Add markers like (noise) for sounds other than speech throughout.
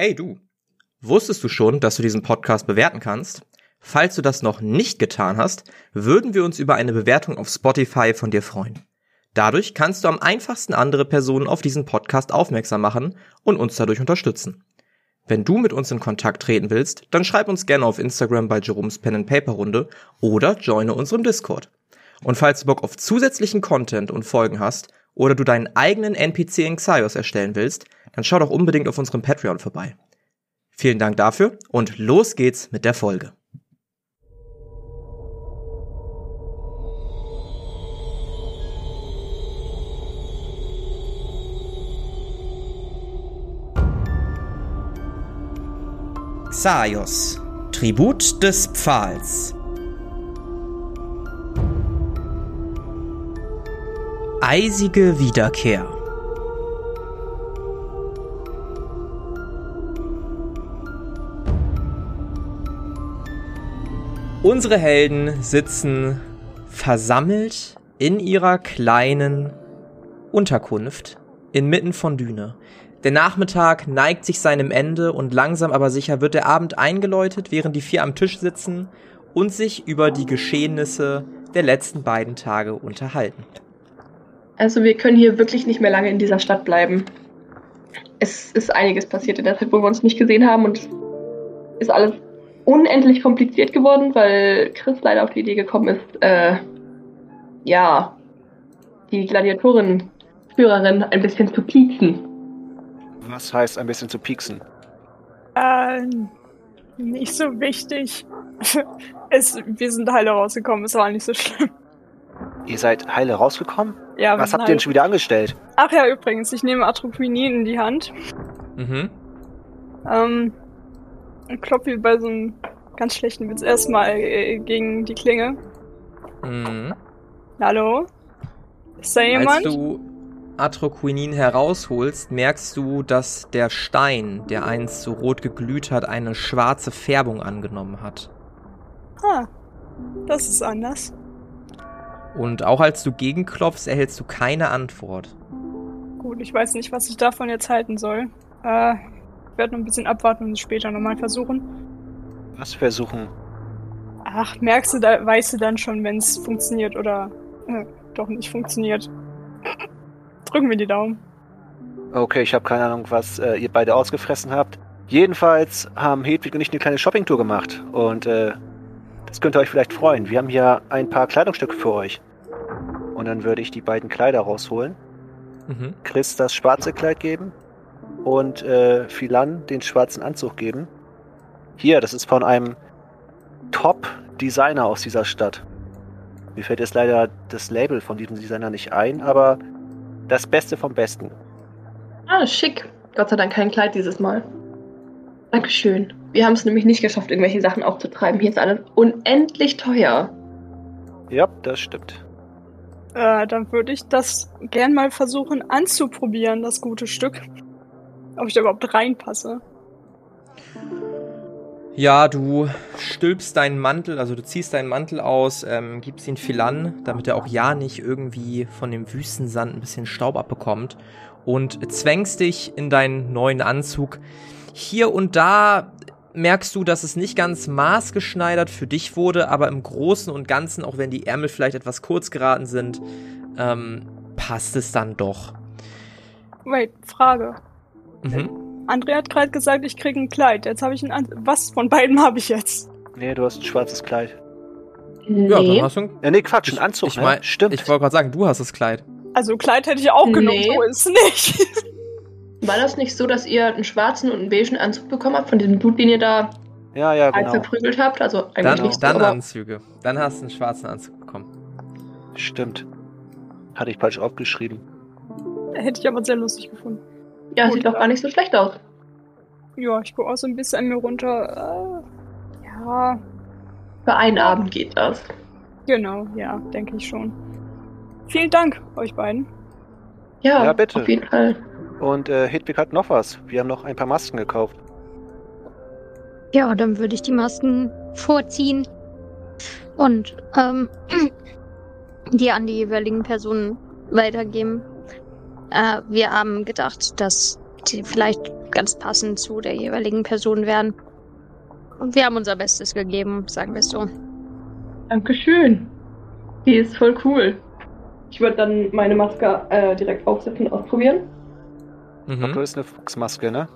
Hey du, wusstest du schon, dass du diesen Podcast bewerten kannst? Falls du das noch nicht getan hast, würden wir uns über eine Bewertung auf Spotify von dir freuen. Dadurch kannst du am einfachsten andere Personen auf diesen Podcast aufmerksam machen und uns dadurch unterstützen. Wenn du mit uns in Kontakt treten willst, dann schreib uns gerne auf Instagram bei Jerome's Pen and Paper Runde oder joine unserem Discord. Und falls du Bock auf zusätzlichen Content und Folgen hast oder du deinen eigenen NPC in Xaios erstellen willst, dann schau doch unbedingt auf unserem Patreon vorbei. Vielen Dank dafür und los geht's mit der Folge. Xaios, Tribut des Pfahls. Eisige Wiederkehr. Unsere Helden sitzen versammelt in ihrer kleinen Unterkunft inmitten von Düne. Der Nachmittag neigt sich seinem Ende und langsam aber sicher wird der Abend eingeläutet, während die vier am Tisch sitzen und sich über die Geschehnisse der letzten beiden Tage unterhalten. Also wir können hier wirklich nicht mehr lange in dieser Stadt bleiben. Es ist einiges passiert in der Zeit, wo wir uns nicht gesehen haben und ist alles unendlich kompliziert geworden, weil Chris leider auf die Idee gekommen ist, äh, ja, die Gladiatorin-Führerin ein bisschen zu pieksen. Was heißt ein bisschen zu pieksen? Äh, nicht so wichtig. (laughs) es, wir sind heile rausgekommen, es war nicht so schlimm. Ihr seid heile rausgekommen? Ja, wir Was habt ihr denn schon wieder angestellt? Ach ja, übrigens, ich nehme Atropinin in die Hand. Mhm. Ähm, und klopfe bei so einem ganz schlechten Witz erstmal äh, gegen die Klinge. Mhm. Hallo? Ist da Als jemand? du Atroquinin herausholst, merkst du, dass der Stein, der einst so rot geglüht hat, eine schwarze Färbung angenommen hat. Ah, das ist anders. Und auch als du gegenklopfst, erhältst du keine Antwort. Gut, ich weiß nicht, was ich davon jetzt halten soll. Äh, ich werde noch ein bisschen abwarten und es später nochmal versuchen. Was versuchen? Ach, merkst du, da weißt du dann schon, wenn es funktioniert oder äh, doch nicht funktioniert. Drücken wir die Daumen. Okay, ich habe keine Ahnung, was äh, ihr beide ausgefressen habt. Jedenfalls haben Hedwig und ich eine kleine Shoppingtour gemacht und äh, das könnte euch vielleicht freuen. Wir haben hier ein paar Kleidungsstücke für euch. Und dann würde ich die beiden Kleider rausholen, Mhm. Chris das schwarze Kleid geben und äh, Philan den schwarzen Anzug geben. Hier, das ist von einem Top-Designer aus dieser Stadt. Mir fällt jetzt leider das Label von diesem Designer nicht ein, aber das Beste vom Besten. Ah, schick. Gott sei Dank kein Kleid dieses Mal. Dankeschön. Wir haben es nämlich nicht geschafft, irgendwelche Sachen aufzutreiben. Hier ist alles unendlich teuer. Ja, das stimmt. Äh, dann würde ich das gern mal versuchen anzuprobieren, das gute Stück. Ob ich da überhaupt reinpasse. Ja, du stülpst deinen Mantel, also du ziehst deinen Mantel aus, ähm, gibst ihn Philan, damit er auch ja nicht irgendwie von dem Wüstensand ein bisschen Staub abbekommt und zwängst dich in deinen neuen Anzug. Hier und da merkst du, dass es nicht ganz maßgeschneidert für dich wurde, aber im Großen und Ganzen, auch wenn die Ärmel vielleicht etwas kurz geraten sind, ähm, passt es dann doch. Wait, Frage. Mhm. André hat gerade gesagt, ich kriege ein Kleid. Jetzt habe ich ein An Was von beiden habe ich jetzt? Nee, du hast ein schwarzes Kleid. Ja, Nee. dann hast du ein Ja, nee, Quatsch, ein Anzug, ich ne? mein, Stimmt. Ich wollte gerade sagen, du hast das Kleid. Also Kleid hätte ich auch Nee. genommen, so ist nicht. War das nicht so, dass ihr einen schwarzen und einen beigen Anzug bekommen habt, von diesem Blut, den ihr da ja, ja, genau. verprügelt habt? Also eigentlich Dann, nicht so, dann aber Anzüge. Dann hast du einen schwarzen Anzug bekommen. Stimmt. Hatte ich falsch aufgeschrieben. hätte ich aber sehr lustig gefunden. Ja, Gut, sieht doch gar nicht so schlecht aus. Ja, ich gucke auch so ein bisschen an mir runter. Äh, ja, Für einen Abend geht das. genau, ja, denke ich schon. Vielen Dank, euch beiden. Ja, Ja, bitte. auf jeden Fall. Und äh, Hedwig hat noch was. Wir haben noch ein paar Masken gekauft. Ja, dann würde ich die Masken vorziehen und ähm, (clears throat) die an die jeweiligen Personen weitergeben. Äh, wir haben gedacht, dass die vielleicht ganz passend zu der jeweiligen Person wären. Und wir haben unser Bestes gegeben, sagen wir es so. Dankeschön. Die ist voll cool. Ich würde dann meine Maske äh, direkt aufsetzen und ausprobieren. Mhm. Du Mhm. ist eine Fuchsmaske, ne?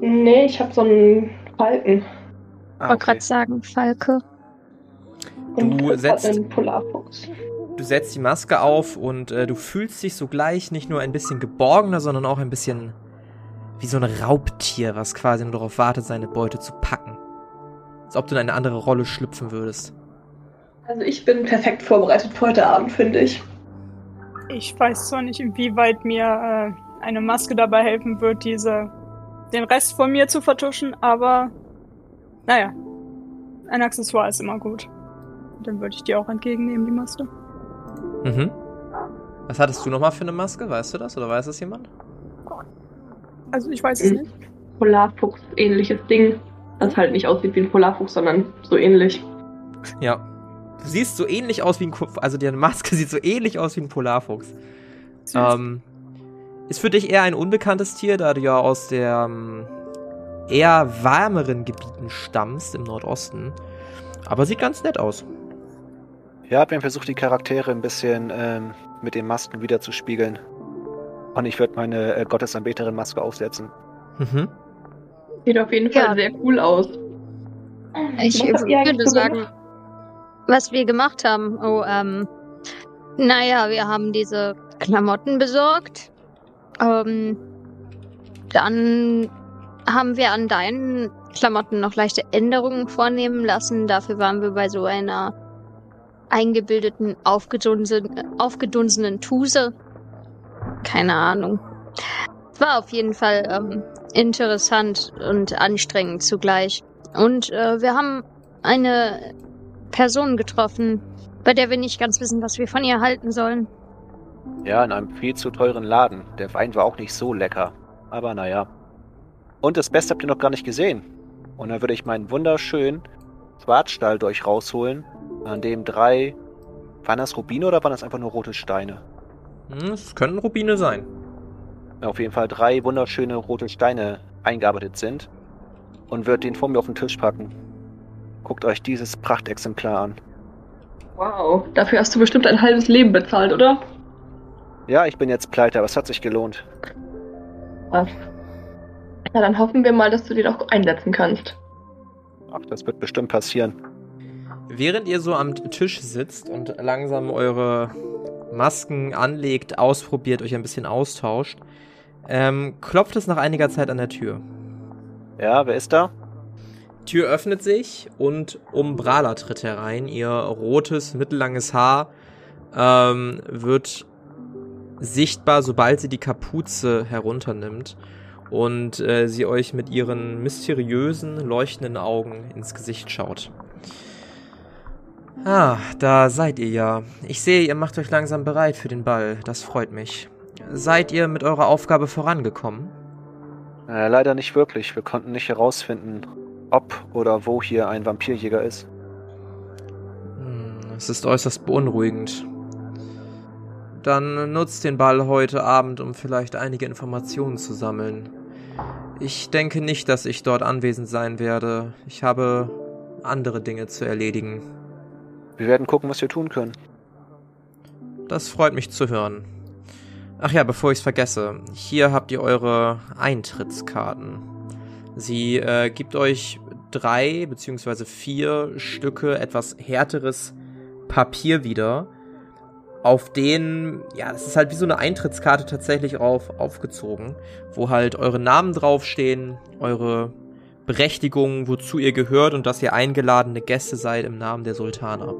Nee, ich habe so einen Falken. Ah, Ich wollte gerade sagen, Falke. Und Du Chris hat setzt- einen Polarfuchs. Du setzt die Maske auf und äh, du fühlst dich sogleich nicht nur ein bisschen geborgener, sondern auch ein bisschen wie so ein Raubtier, was quasi nur darauf wartet, seine Beute zu packen. Als ob du in eine andere Rolle schlüpfen würdest. Also ich bin perfekt vorbereitet für heute Abend, finde ich. Ich weiß zwar nicht, inwieweit mir äh, eine Maske dabei helfen wird, diese den Rest von mir zu vertuschen, aber naja, ein Accessoire ist immer gut. Dann würde ich die auch entgegennehmen, die Maske. Mhm. Was hattest du nochmal für eine Maske? Weißt du das? Oder weiß das jemand? Also ich weiß es nicht. Polarfuchs ähnliches Ding. Das halt nicht aussieht wie ein Polarfuchs, sondern so ähnlich. Ja. Du siehst so ähnlich aus wie ein, Ku- also deine Maske (laughs) sieht so ähnlich aus wie ein Polarfuchs. Süß. Ähm, ist für dich eher ein unbekanntes Tier, da du ja aus der ähm, eher wärmeren Gebieten stammst im Nordosten. Aber sieht ganz nett aus. Ja, wir haben versucht, die Charaktere ein bisschen ähm, mit den Masken wieder zu spiegeln. Und ich würde meine äh, Gottesanbeterin-Maske aufsetzen. Mhm. Sieht auf jeden Fall Ja. sehr cool aus. Ich würde sagen, gemacht? was wir gemacht haben. Oh, ähm, naja, wir haben diese Klamotten besorgt. Ähm, dann haben wir an deinen Klamotten noch leichte Änderungen vornehmen lassen. Dafür waren wir bei so einer eingebildeten, aufgedunsen, aufgedunsenen Tuse. Keine Ahnung. War auf jeden Fall ähm, interessant und anstrengend zugleich. Und äh, wir haben eine Person getroffen, bei der wir nicht ganz wissen, was wir von ihr halten sollen. Ja, in einem viel zu teuren Laden. Der Wein war auch nicht so lecker. Aber naja. Und das Beste habt ihr noch gar nicht gesehen. Und dann würde ich meinen wunderschönen Schwarzstahl durch rausholen, an dem drei. Waren das Rubine oder waren das einfach nur rote Steine? Hm, Es könnten Rubine sein. Auf jeden Fall drei wunderschöne rote Steine eingearbeitet sind. Und würde den vor mir auf den Tisch packen. Guckt euch dieses Prachtexemplar an. Wow, dafür hast du bestimmt ein halbes Leben bezahlt, oder? Ja, ich bin jetzt pleite, aber es hat sich gelohnt. Was? Na, dann hoffen wir mal, dass du den auch einsetzen kannst. Ach, das wird bestimmt passieren. Während ihr so am Tisch sitzt und langsam eure Masken anlegt, ausprobiert, euch ein bisschen austauscht, ähm, klopft es nach einiger Zeit an der Tür. Ja, wer ist da? Tür öffnet sich und Umbrala tritt herein. Ihr rotes, mittellanges Haar ähm, wird sichtbar, sobald sie die Kapuze herunternimmt und äh, sie euch mit ihren mysteriösen, leuchtenden Augen ins Gesicht schaut. Ah, da seid ihr ja. Ich sehe, ihr macht euch langsam bereit für den Ball. Das freut mich. Seid ihr mit eurer Aufgabe vorangekommen? Äh, leider nicht wirklich. Wir konnten nicht herausfinden, ob oder wo hier ein Vampirjäger ist. Hm, Es ist äußerst beunruhigend. Dann nutzt den Ball heute Abend, um vielleicht einige Informationen zu sammeln. Ich denke nicht, dass ich dort anwesend sein werde. Ich habe andere Dinge zu erledigen. Wir werden gucken, was wir tun können. Das freut mich zu hören. Ach ja, bevor ich's vergesse, hier habt ihr eure Eintrittskarten. Sie äh, gibt euch drei beziehungsweise vier Stücke etwas härteres Papier wieder, auf denen, ja, das ist halt wie so eine Eintrittskarte tatsächlich auf, aufgezogen, wo halt eure Namen draufstehen, eure Berechtigung, wozu ihr gehört und dass ihr eingeladene Gäste seid im Namen der Sultaner.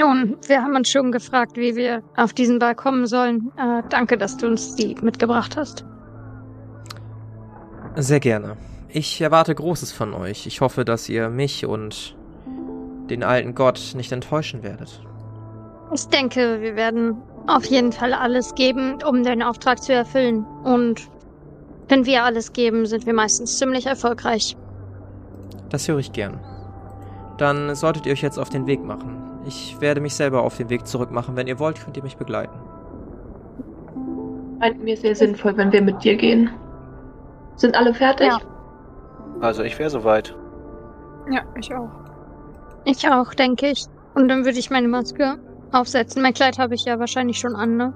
Nun, wir haben uns schon gefragt, wie wir auf diesen Ball kommen sollen. Äh, danke, dass du uns die mitgebracht hast. Sehr gerne. Ich erwarte Großes von euch. Ich hoffe, dass ihr mich und den alten Gott nicht enttäuschen werdet. Ich denke, wir werden auf jeden Fall alles geben, um den Auftrag zu erfüllen. Und wenn wir alles geben, sind wir meistens ziemlich erfolgreich. Das höre ich gern. Dann solltet ihr euch jetzt auf den Weg machen. Ich werde mich selber auf den Weg zurück machen. Wenn ihr wollt, könnt ihr mich begleiten. Scheint mir sehr sinnvoll, wenn wir mit dir gehen. Sind alle fertig? Ja. Also ich wäre soweit. Ja, ich auch. Ich auch, denke ich. Und dann würde ich meine Maske aufsetzen. Mein Kleid habe ich ja wahrscheinlich schon an, ne?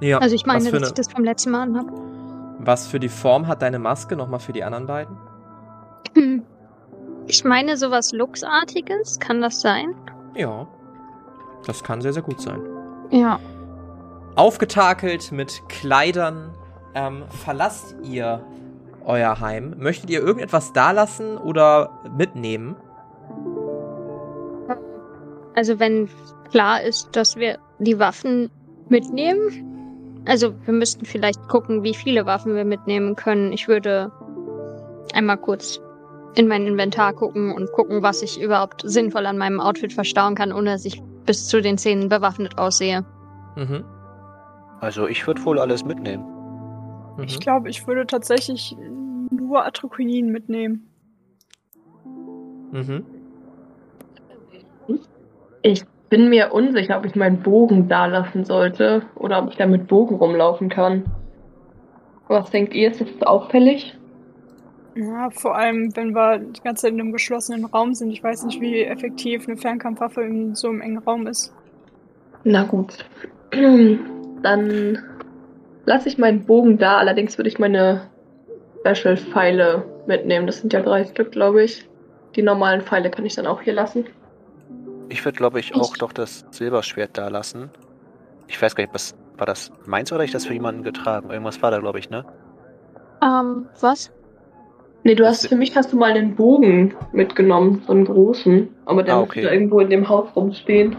Ja. Also ich meine, dass ich eine, das vom letzten Mal anhabe. Was für die Form hat deine Maske nochmal für die anderen beiden? Hm. (laughs) Ich meine sowas Luxartiges, kann das sein? Ja. Das kann sehr, sehr gut sein. Ja. Aufgetakelt mit Kleidern ähm, verlasst ihr euer Heim. Möchtet ihr irgendetwas dalassen oder mitnehmen? Also wenn klar ist, dass wir die Waffen mitnehmen. Also wir müssten vielleicht gucken, wie viele Waffen wir mitnehmen können. Ich würde einmal kurz in mein Inventar gucken und gucken, was ich überhaupt sinnvoll an meinem Outfit verstauen kann, ohne dass ich bis zu den Zähnen bewaffnet aussehe. Mhm. Also ich würde wohl alles mitnehmen. Mhm. Ich glaube, ich würde tatsächlich nur Atroquinin mitnehmen. Mhm. Ich bin mir unsicher, ob ich meinen Bogen da lassen sollte oder ob ich da mit Bogen rumlaufen kann. Was denkt ihr? Ist das auffällig? Ja, vor allem, wenn wir die ganze Zeit in einem geschlossenen Raum sind. Ich weiß nicht, wie effektiv eine Fernkampfwaffe in so einem engen Raum ist. Na gut. (clears throat) Dann lasse ich meinen Bogen da. Allerdings würde ich meine Special-Pfeile mitnehmen. Das sind ja drei Stück, glaube ich. Die normalen Pfeile kann ich dann auch hier lassen. Ich würde, glaube ich, auch doch das Silberschwert da lassen. Ich weiß gar nicht, was war das meins oder ich das für jemanden getragen? Irgendwas war da, glaube ich, ne? Ähm, was? Nee, du hast für mich hast du mal einen Bogen mitgenommen, so einen großen. Aber der Ah, müsste okay. irgendwo in dem Haus rumstehen.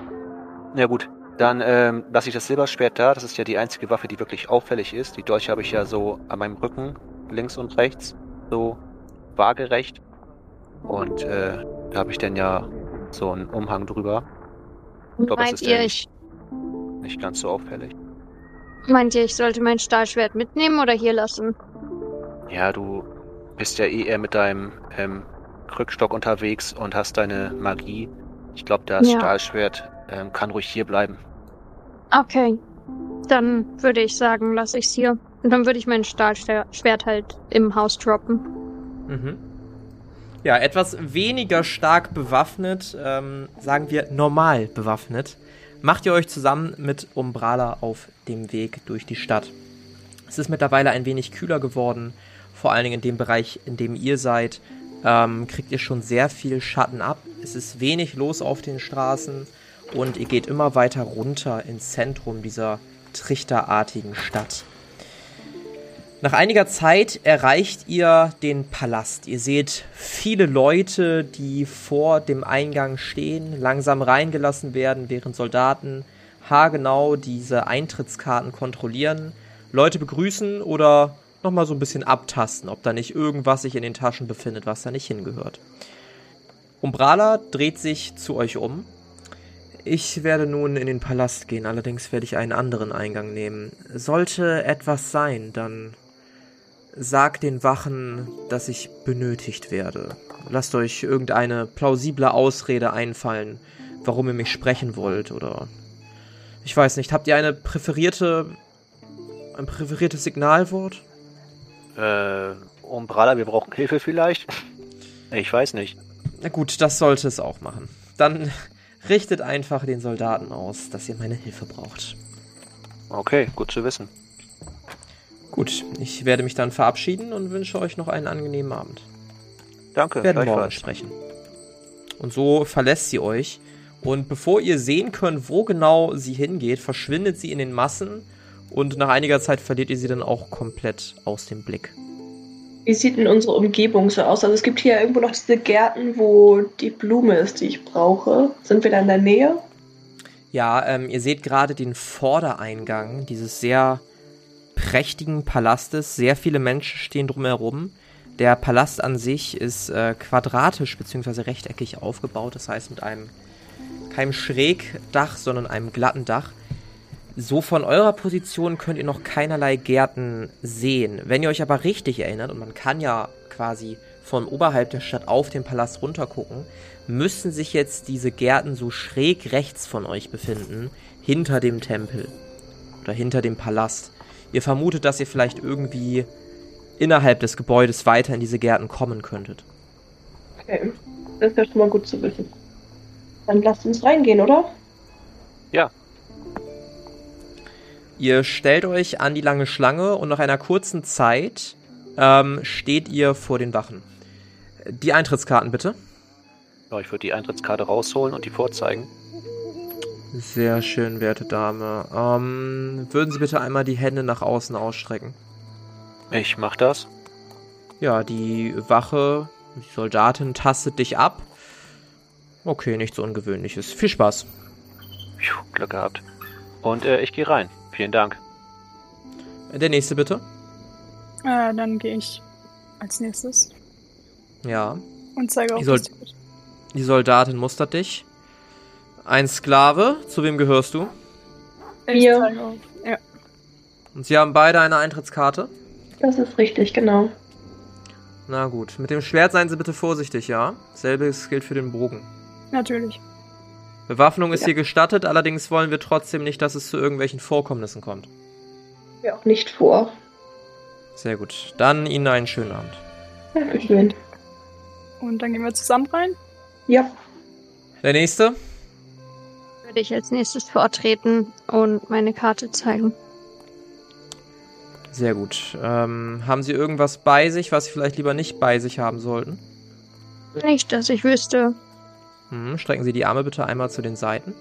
Ja gut, dann ähm, lasse ich das Silberschwert da. Das ist ja die einzige Waffe, die wirklich auffällig ist. Die Dolche habe ich ja so an meinem Rücken, links und rechts, so waagerecht. Und äh, da habe ich dann ja so einen Umhang drüber. Ich glaube, Meint ist ja ihr, nicht, ich, nicht ganz so auffällig. meint ihr, ich sollte mein Stahlschwert mitnehmen oder hier lassen? Ja, du bist ja eh eher mit deinem ähm, Krückstock unterwegs und hast deine Magie. Ich glaube, das Ja. Stahlschwert ähm, kann ruhig hier bleiben. Okay. Dann würde ich sagen, lasse ich's hier. Und dann würde ich mein Stahlschwert halt im Haus droppen. Mhm. Ja, etwas weniger stark bewaffnet, ähm, sagen wir normal bewaffnet, macht ihr euch zusammen mit Umbrala auf dem Weg durch die Stadt. Es ist mittlerweile ein wenig kühler geworden, vor allen Dingen in dem Bereich, in dem ihr seid, ähm, kriegt ihr schon sehr viel Schatten ab. Es ist wenig los auf den Straßen und ihr geht immer weiter runter ins Zentrum dieser trichterartigen Stadt. Nach einiger Zeit erreicht ihr den Palast. Ihr seht viele Leute, die vor dem Eingang stehen, langsam reingelassen werden, während Soldaten haargenau diese Eintrittskarten kontrollieren, Leute begrüßen oder nochmal so ein bisschen abtasten, ob da nicht irgendwas sich in den Taschen befindet, was da nicht hingehört. Umbrala dreht sich zu euch um. Ich werde nun in den Palast gehen, allerdings werde ich einen anderen Eingang nehmen. Sollte etwas sein, dann Sagt den Wachen, dass ich benötigt werde. Lasst euch irgendeine plausible Ausrede einfallen, warum ihr mich sprechen wollt oder ich weiß nicht, habt ihr eine präferierte ein präferiertes Signalwort? Äh, Umbrella, wir brauchen Hilfe vielleicht? (laughs) Ich weiß nicht. Na gut, das sollte es auch machen. Dann (laughs) richtet einfach den Soldaten aus, dass ihr meine Hilfe braucht. Okay, gut zu wissen. Gut, ich werde mich dann verabschieden und wünsche euch noch einen angenehmen Abend. Danke, Wir werden morgen sprechen. Und so verlässt sie euch. Und bevor ihr sehen könnt, wo genau sie hingeht, verschwindet sie in den Massen. Und nach einiger Zeit verliert ihr sie dann auch komplett aus dem Blick. Wie sieht denn unsere Umgebung so aus? Also es gibt hier irgendwo noch diese Gärten, wo die Blume ist, die ich brauche. Sind wir da in der Nähe? Ja, ähm, ihr seht gerade den Vordereingang dieses sehr prächtigen Palastes. Sehr viele Menschen stehen drumherum. Der Palast an sich ist äh, quadratisch bzw. rechteckig aufgebaut, das heißt mit einem keinem Schrägdach, sondern einem glatten Dach. So von eurer Position könnt ihr noch keinerlei Gärten sehen. Wenn ihr euch aber richtig erinnert, und man kann ja quasi von oberhalb der Stadt auf den Palast runtergucken, müssen sich jetzt diese Gärten so schräg rechts von euch befinden, hinter dem Tempel oder hinter dem Palast. Ihr vermutet, dass ihr vielleicht irgendwie innerhalb des Gebäudes weiter in diese Gärten kommen könntet. Okay. Das ist ja schon mal gut zu wissen. Dann lasst uns reingehen, oder? Ja. Ihr stellt euch an die lange Schlange und nach einer kurzen Zeit ähm, steht ihr vor den Wachen. Die Eintrittskarten bitte. Ja, ich würde die Eintrittskarte rausholen und die vorzeigen. Sehr schön, werte Dame. Ähm, würden Sie bitte einmal die Hände nach außen ausstrecken? Ich mach das. Ja, die Wache, die Soldatin tastet dich ab. Okay, nichts Ungewöhnliches. Viel Spaß. Puh, Glück gehabt. Und äh, ich gehe rein. Vielen Dank. Der nächste bitte. Äh, dann gehe ich als nächstes Ja. und zeige auf Die Ticket. Die Soldatin mustert dich. Ein Sklave, zu wem gehörst du? Mir. zeige auf. Ja. Und sie haben beide eine Eintrittskarte. Das ist richtig, genau. Na gut, mit dem Schwert seien Sie bitte vorsichtig, ja? Selbes gilt für den Bogen. Natürlich. Bewaffnung ist Ja. hier gestattet, allerdings wollen wir trotzdem nicht, dass es zu irgendwelchen Vorkommnissen kommt. Wir auch nicht vor. Sehr gut. Dann Ihnen einen schönen Abend. Dankeschön. Und dann gehen wir zusammen rein. Ja. Der nächste? Würde ich als nächstes vortreten und meine Karte zeigen. Sehr gut. Ähm, haben Sie irgendwas bei sich, was Sie vielleicht lieber nicht bei sich haben sollten? Nicht, dass ich wüsste. Hm, strecken Sie die Arme bitte einmal zu den Seiten.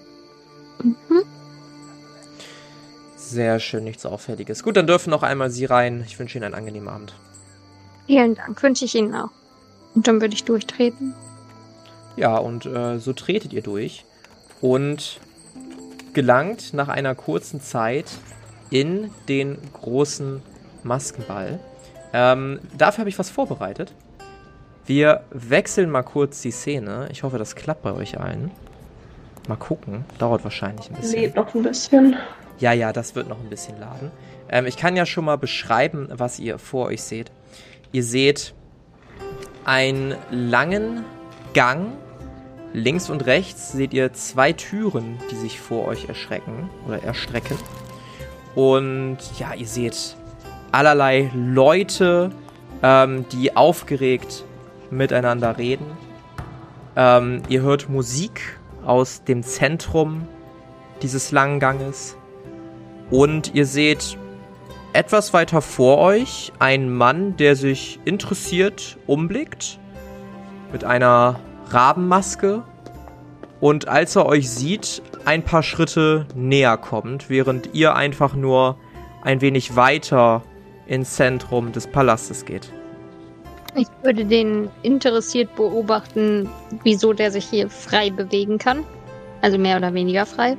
Mhm. Sehr schön, nichts Auffälliges. Gut, dann dürfen noch einmal Sie rein. Ich wünsche Ihnen einen angenehmen Abend. Vielen Dank, wünsche ich Ihnen auch. Und dann würde ich durchtreten. Ja, und äh, so tretet ihr durch und gelangt nach einer kurzen Zeit in den großen Maskenball. Ähm, dafür habe ich was vorbereitet. Wir wechseln mal kurz die Szene. Ich hoffe, das klappt bei euch allen. Mal gucken. Dauert wahrscheinlich ein bisschen. Lädt noch ein bisschen. Ja, ja, das wird noch ein bisschen laden. Ähm, ich kann ja schon mal beschreiben, was ihr vor euch seht. Ihr seht einen langen Gang. Links und rechts seht ihr zwei Türen, die sich vor euch erschrecken oder erstrecken. Und ja, ihr seht allerlei Leute, ähm, die aufgeregt miteinander reden. Ähm, ihr hört Musik aus dem Zentrum dieses langen Ganges. Und ihr seht etwas weiter vor euch einen Mann, der sich interessiert umblickt. Mit einer Rabenmaske. Und als er euch sieht, ein paar Schritte näher kommt, während ihr einfach nur ein wenig weiter ins Zentrum des Palastes geht. Ich würde den interessiert beobachten, wieso der sich hier frei bewegen kann. Also mehr oder weniger frei.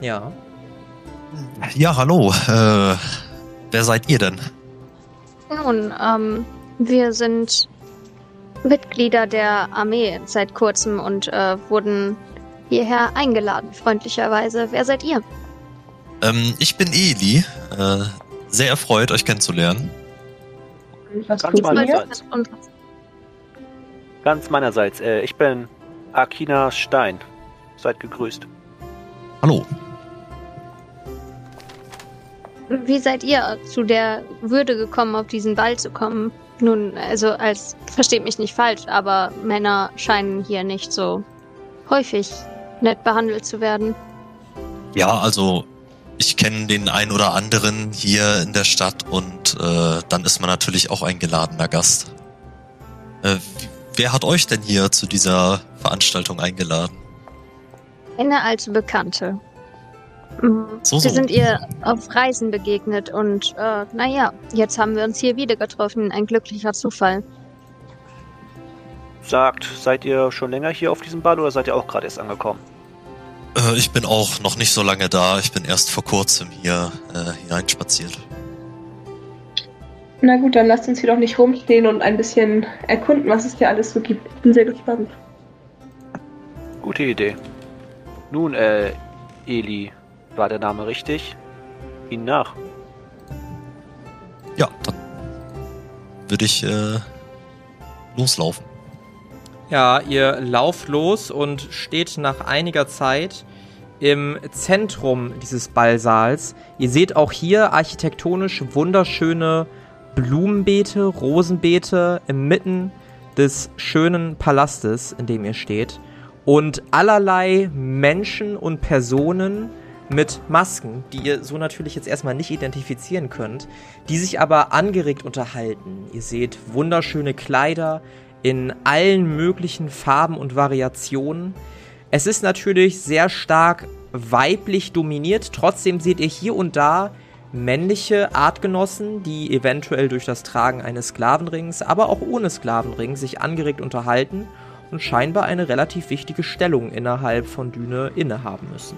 Ja. Ja, hallo. Äh, wer seid ihr denn? Nun, ähm, wir sind Mitglieder der Armee seit kurzem und äh, wurden hierher eingeladen, freundlicherweise. Wer seid ihr? Ähm, ich bin Eli. Äh, sehr erfreut, euch kennenzulernen. Was Ganz tut mal ihr? Seite. Ganz meinerseits. Äh, ich bin Akina Stein. Seid gegrüßt. Hallo. Wie seid ihr zu der Würde gekommen, auf diesen Ball zu kommen? Nun, also als, versteht mich nicht falsch, aber Männer scheinen hier nicht so häufig nett behandelt zu werden. Ja, also ich kenne den ein oder anderen hier in der Stadt und äh, dann ist man natürlich auch ein geladener Gast. Äh, wer hat euch denn hier zu dieser Veranstaltung eingeladen? Eine alte Bekannte. Mhm. So, so. Wir sind ihr auf Reisen begegnet und äh, naja, jetzt haben wir uns hier wieder getroffen. Ein glücklicher Zufall. Sagt, seid ihr schon länger hier auf diesem Ball oder seid ihr auch gerade erst angekommen? Äh, ich bin auch noch nicht so lange da. Ich bin erst vor kurzem hier äh, hineinspaziert. Na gut, dann lasst uns hier doch nicht rumstehen und ein bisschen erkunden, was es hier alles so gibt. Ich bin sehr gespannt. Gute Idee. Nun, äh, Eli, war der Name richtig? Ihnen nach. Ja, dann würde ich äh, loslaufen. Ja, ihr lauft los und steht nach einiger Zeit im Zentrum dieses Ballsaals. Ihr seht auch hier architektonisch wunderschöne Blumenbeete, Rosenbeete inmitten des schönen Palastes, in dem ihr steht. Und allerlei Menschen und Personen mit Masken, die ihr so natürlich jetzt erstmal nicht identifizieren könnt, die sich aber angeregt unterhalten. Ihr seht wunderschöne Kleider in allen möglichen Farben und Variationen. Es ist natürlich sehr stark weiblich dominiert, trotzdem seht ihr hier und da männliche Artgenossen, die eventuell durch das Tragen eines Sklavenrings, aber auch ohne Sklavenring sich angeregt unterhalten und scheinbar eine relativ wichtige Stellung innerhalb von Düne innehaben müssen.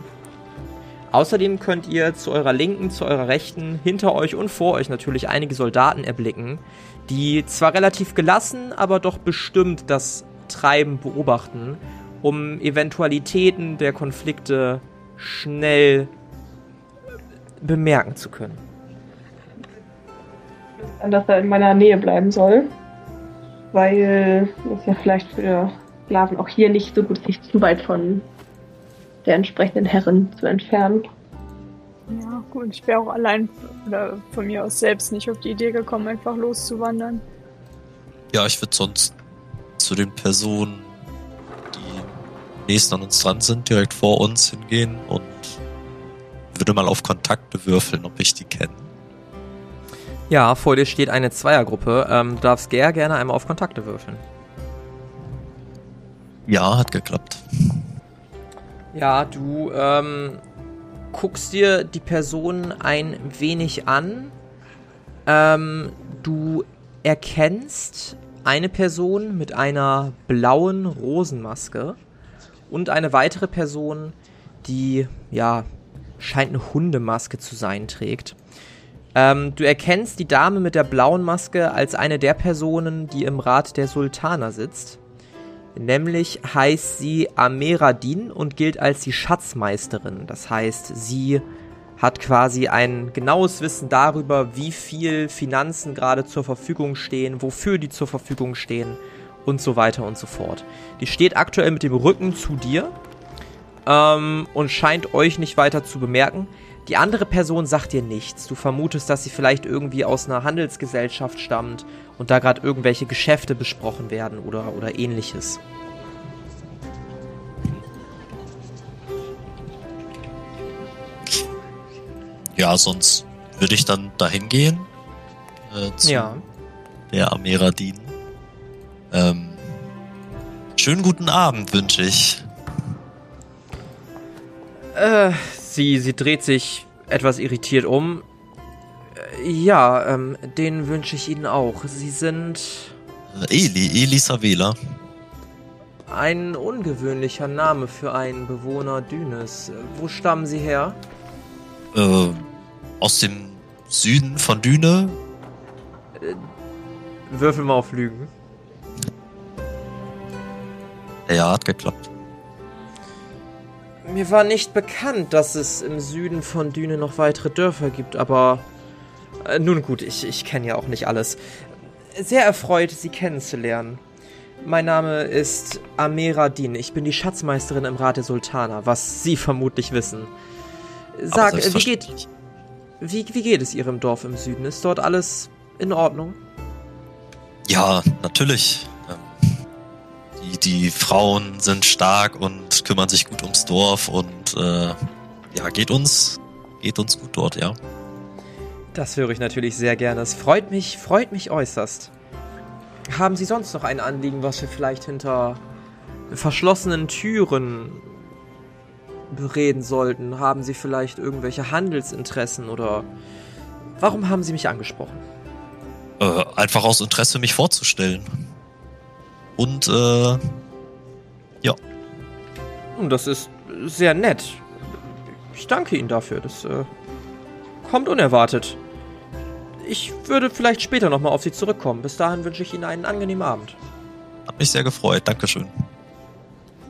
Außerdem könnt ihr zu eurer Linken, zu eurer Rechten, hinter euch und vor euch natürlich einige Soldaten erblicken, die zwar relativ gelassen, aber doch bestimmt das Treiben beobachten, um Eventualitäten der Konflikte schnell bemerken zu können. Dass er in meiner Nähe bleiben soll, weil es ja vielleicht für Sklaven auch hier nicht so gut sich zu weit von der entsprechenden Herren zu entfernen. Ja, gut, ich wäre auch allein oder von mir aus selbst nicht auf die Idee gekommen, einfach loszuwandern. Ja, ich würde sonst zu den Personen, die nächsten an uns dran sind, direkt vor uns hingehen und würde mal auf Kontakte würfeln, ob ich die kenne. Ja, vor dir steht eine Zweiergruppe. Ähm, du darfst gerne einmal auf Kontakte würfeln. Ja, hat geklappt. Ja, du ähm, guckst dir die Person ein wenig an. Ähm, du erkennst eine Person mit einer blauen Rosenmaske und eine weitere Person, die ja scheint eine Hundemaske zu sein trägt. Ähm, du erkennst die Dame mit der blauen Maske als eine der Personen, die im Rat der Sultaner sitzt. Nämlich heißt sie Ameradin und gilt als die Schatzmeisterin. Das heißt, sie hat quasi ein genaues Wissen darüber, wie viel Finanzen gerade zur Verfügung stehen, wofür die zur Verfügung stehen und so weiter und so fort. Die steht aktuell mit dem Rücken zu dir ähm, und scheint euch nicht weiter zu bemerken. Die andere Person sagt dir nichts. Du vermutest, dass sie vielleicht irgendwie aus einer Handelsgesellschaft stammt und da gerade irgendwelche Geschäfte besprochen werden oder, oder ähnliches. Ja, sonst würde ich dann dahin gehen. Äh, zu Ja. der Ameradin. Ähm, schönen guten Abend wünsche ich. Äh, sie, sie dreht sich etwas irritiert um. Äh, Ja, ähm, den wünsche ich Ihnen auch. Sie sind Äh, Eli, Eli Savela. ein ungewöhnlicher Name für einen Bewohner Dünes. Äh, Wo stammen Sie her? Äh, aus dem Süden von Düne. Würfel mal auf Lügen. Ja, hat geklappt. Mir war nicht bekannt, dass es im Süden von Düne noch weitere Dörfer gibt, aber äh, nun gut, ich, ich kenne ja auch nicht alles. Sehr erfreut, Sie kennenzulernen. Mein Name ist Amera Din. Ich bin die Schatzmeisterin im Rat der Sultaner, was Sie vermutlich wissen. Sag, wie geht, wie, wie geht es Ihrem Dorf im Süden? Ist dort alles in Ordnung? Ja, natürlich. Die, die Frauen sind stark und kümmern sich gut ums Dorf und äh, ja, geht uns, geht uns gut dort, ja. Das höre ich natürlich sehr gerne. Es freut mich, freut mich äußerst. Haben Sie sonst noch ein Anliegen, was wir vielleicht hinter verschlossenen Türen bereden sollten? Haben Sie vielleicht irgendwelche Handelsinteressen oder warum haben Sie mich angesprochen? Äh, einfach aus Interesse, mich vorzustellen. Und äh, Und das ist sehr nett. Ich danke Ihnen dafür. Das äh, kommt unerwartet. Ich würde vielleicht später nochmal auf Sie zurückkommen. Bis dahin wünsche ich Ihnen einen angenehmen Abend. hat mich sehr gefreut. Dankeschön.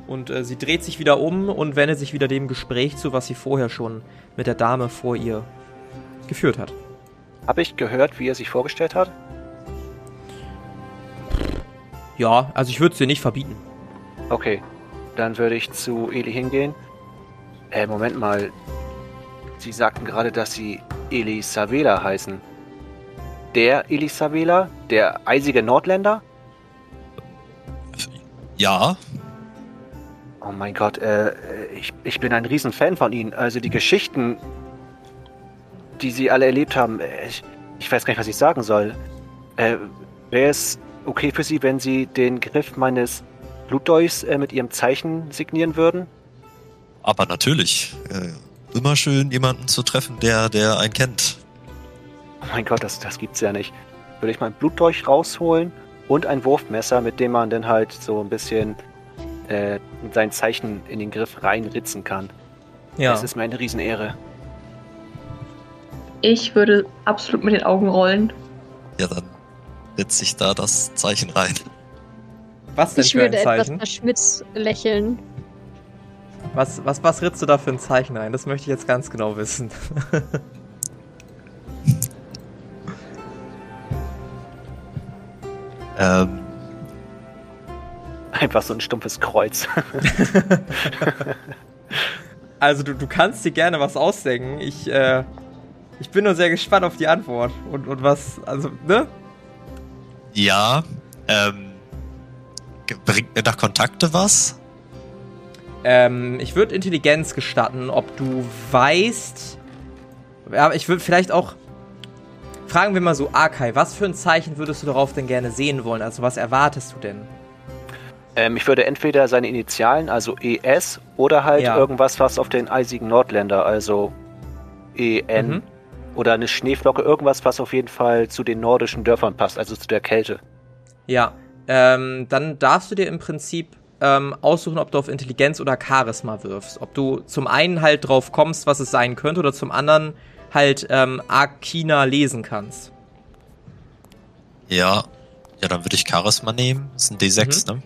Und äh, sie dreht sich wieder um und wendet sich wieder dem Gespräch zu, was sie vorher schon mit der Dame vor ihr geführt hat. Habe ich gehört, wie er sich vorgestellt hat? Ja, also ich würde es dir nicht verbieten. Okay, dann würde ich zu Eli hingehen. Äh, Moment mal. Sie sagten gerade, dass Sie Eli Savela heißen. der Elisabela, der eisige Nordländer? Ja, Oh mein Gott, äh, ich, ich bin ein Riesenfan von Ihnen. Also die Geschichten, die Sie alle erlebt haben, äh, ich, ich weiß gar nicht, was ich sagen soll. Äh, Wäre es okay für Sie, wenn Sie den Griff meines Blutdolchs äh, mit Ihrem Zeichen signieren würden? aber natürlich. Äh, immer schön, jemanden zu treffen, der, der einen kennt. Oh mein Gott, das, das gibt's ja nicht. Würde ich mein Blutdolch rausholen und ein Wurfmesser, mit dem man dann halt so ein bisschen äh, sein Zeichen in den Griff reinritzen kann. Ja. Es ist mir eine Riesenehre. Ich würde absolut mit den Augen rollen. Ja, dann setzt sich da das Zeichen rein. Was denn Ich für ein würde etwas Zeichen? verschmitzt lächeln. Was, was, was ritzt du da für ein Zeichen ein? Das möchte ich jetzt ganz genau wissen. (laughs) Ähm, Einfach so ein stumpfes Kreuz. (laughs) Also du, du kannst dir gerne was ausdenken. Ich, äh, ich bin nur sehr gespannt auf die Antwort. Und, und was, also, ne? Ja, ähm, bringt mir da Kontakte was? Ähm, ich würde Intelligenz gestatten, ob du weißt. Ja, ich würde vielleicht auch. Fragen wir mal so, Arkai, was für ein Zeichen würdest du darauf denn gerne sehen wollen? Also, was erwartest du denn? ähm, ich würde entweder seine Initialen, also ES, oder halt Ja. irgendwas, was auf den eisigen Nordländer, also EN. Mhm. Oder eine Schneeflocke, irgendwas, was auf jeden Fall zu den nordischen Dörfern passt, also zu der Kälte. Ja, ähm, dann darfst du dir im Prinzip ähm, aussuchen, ob du auf Intelligenz oder Charisma wirfst. Ob du zum einen halt drauf kommst, was es sein könnte, oder zum anderen halt ähm, Arkina lesen kannst. Ja. Ja, dann würde ich Charisma nehmen. Das ist ein D6, ne?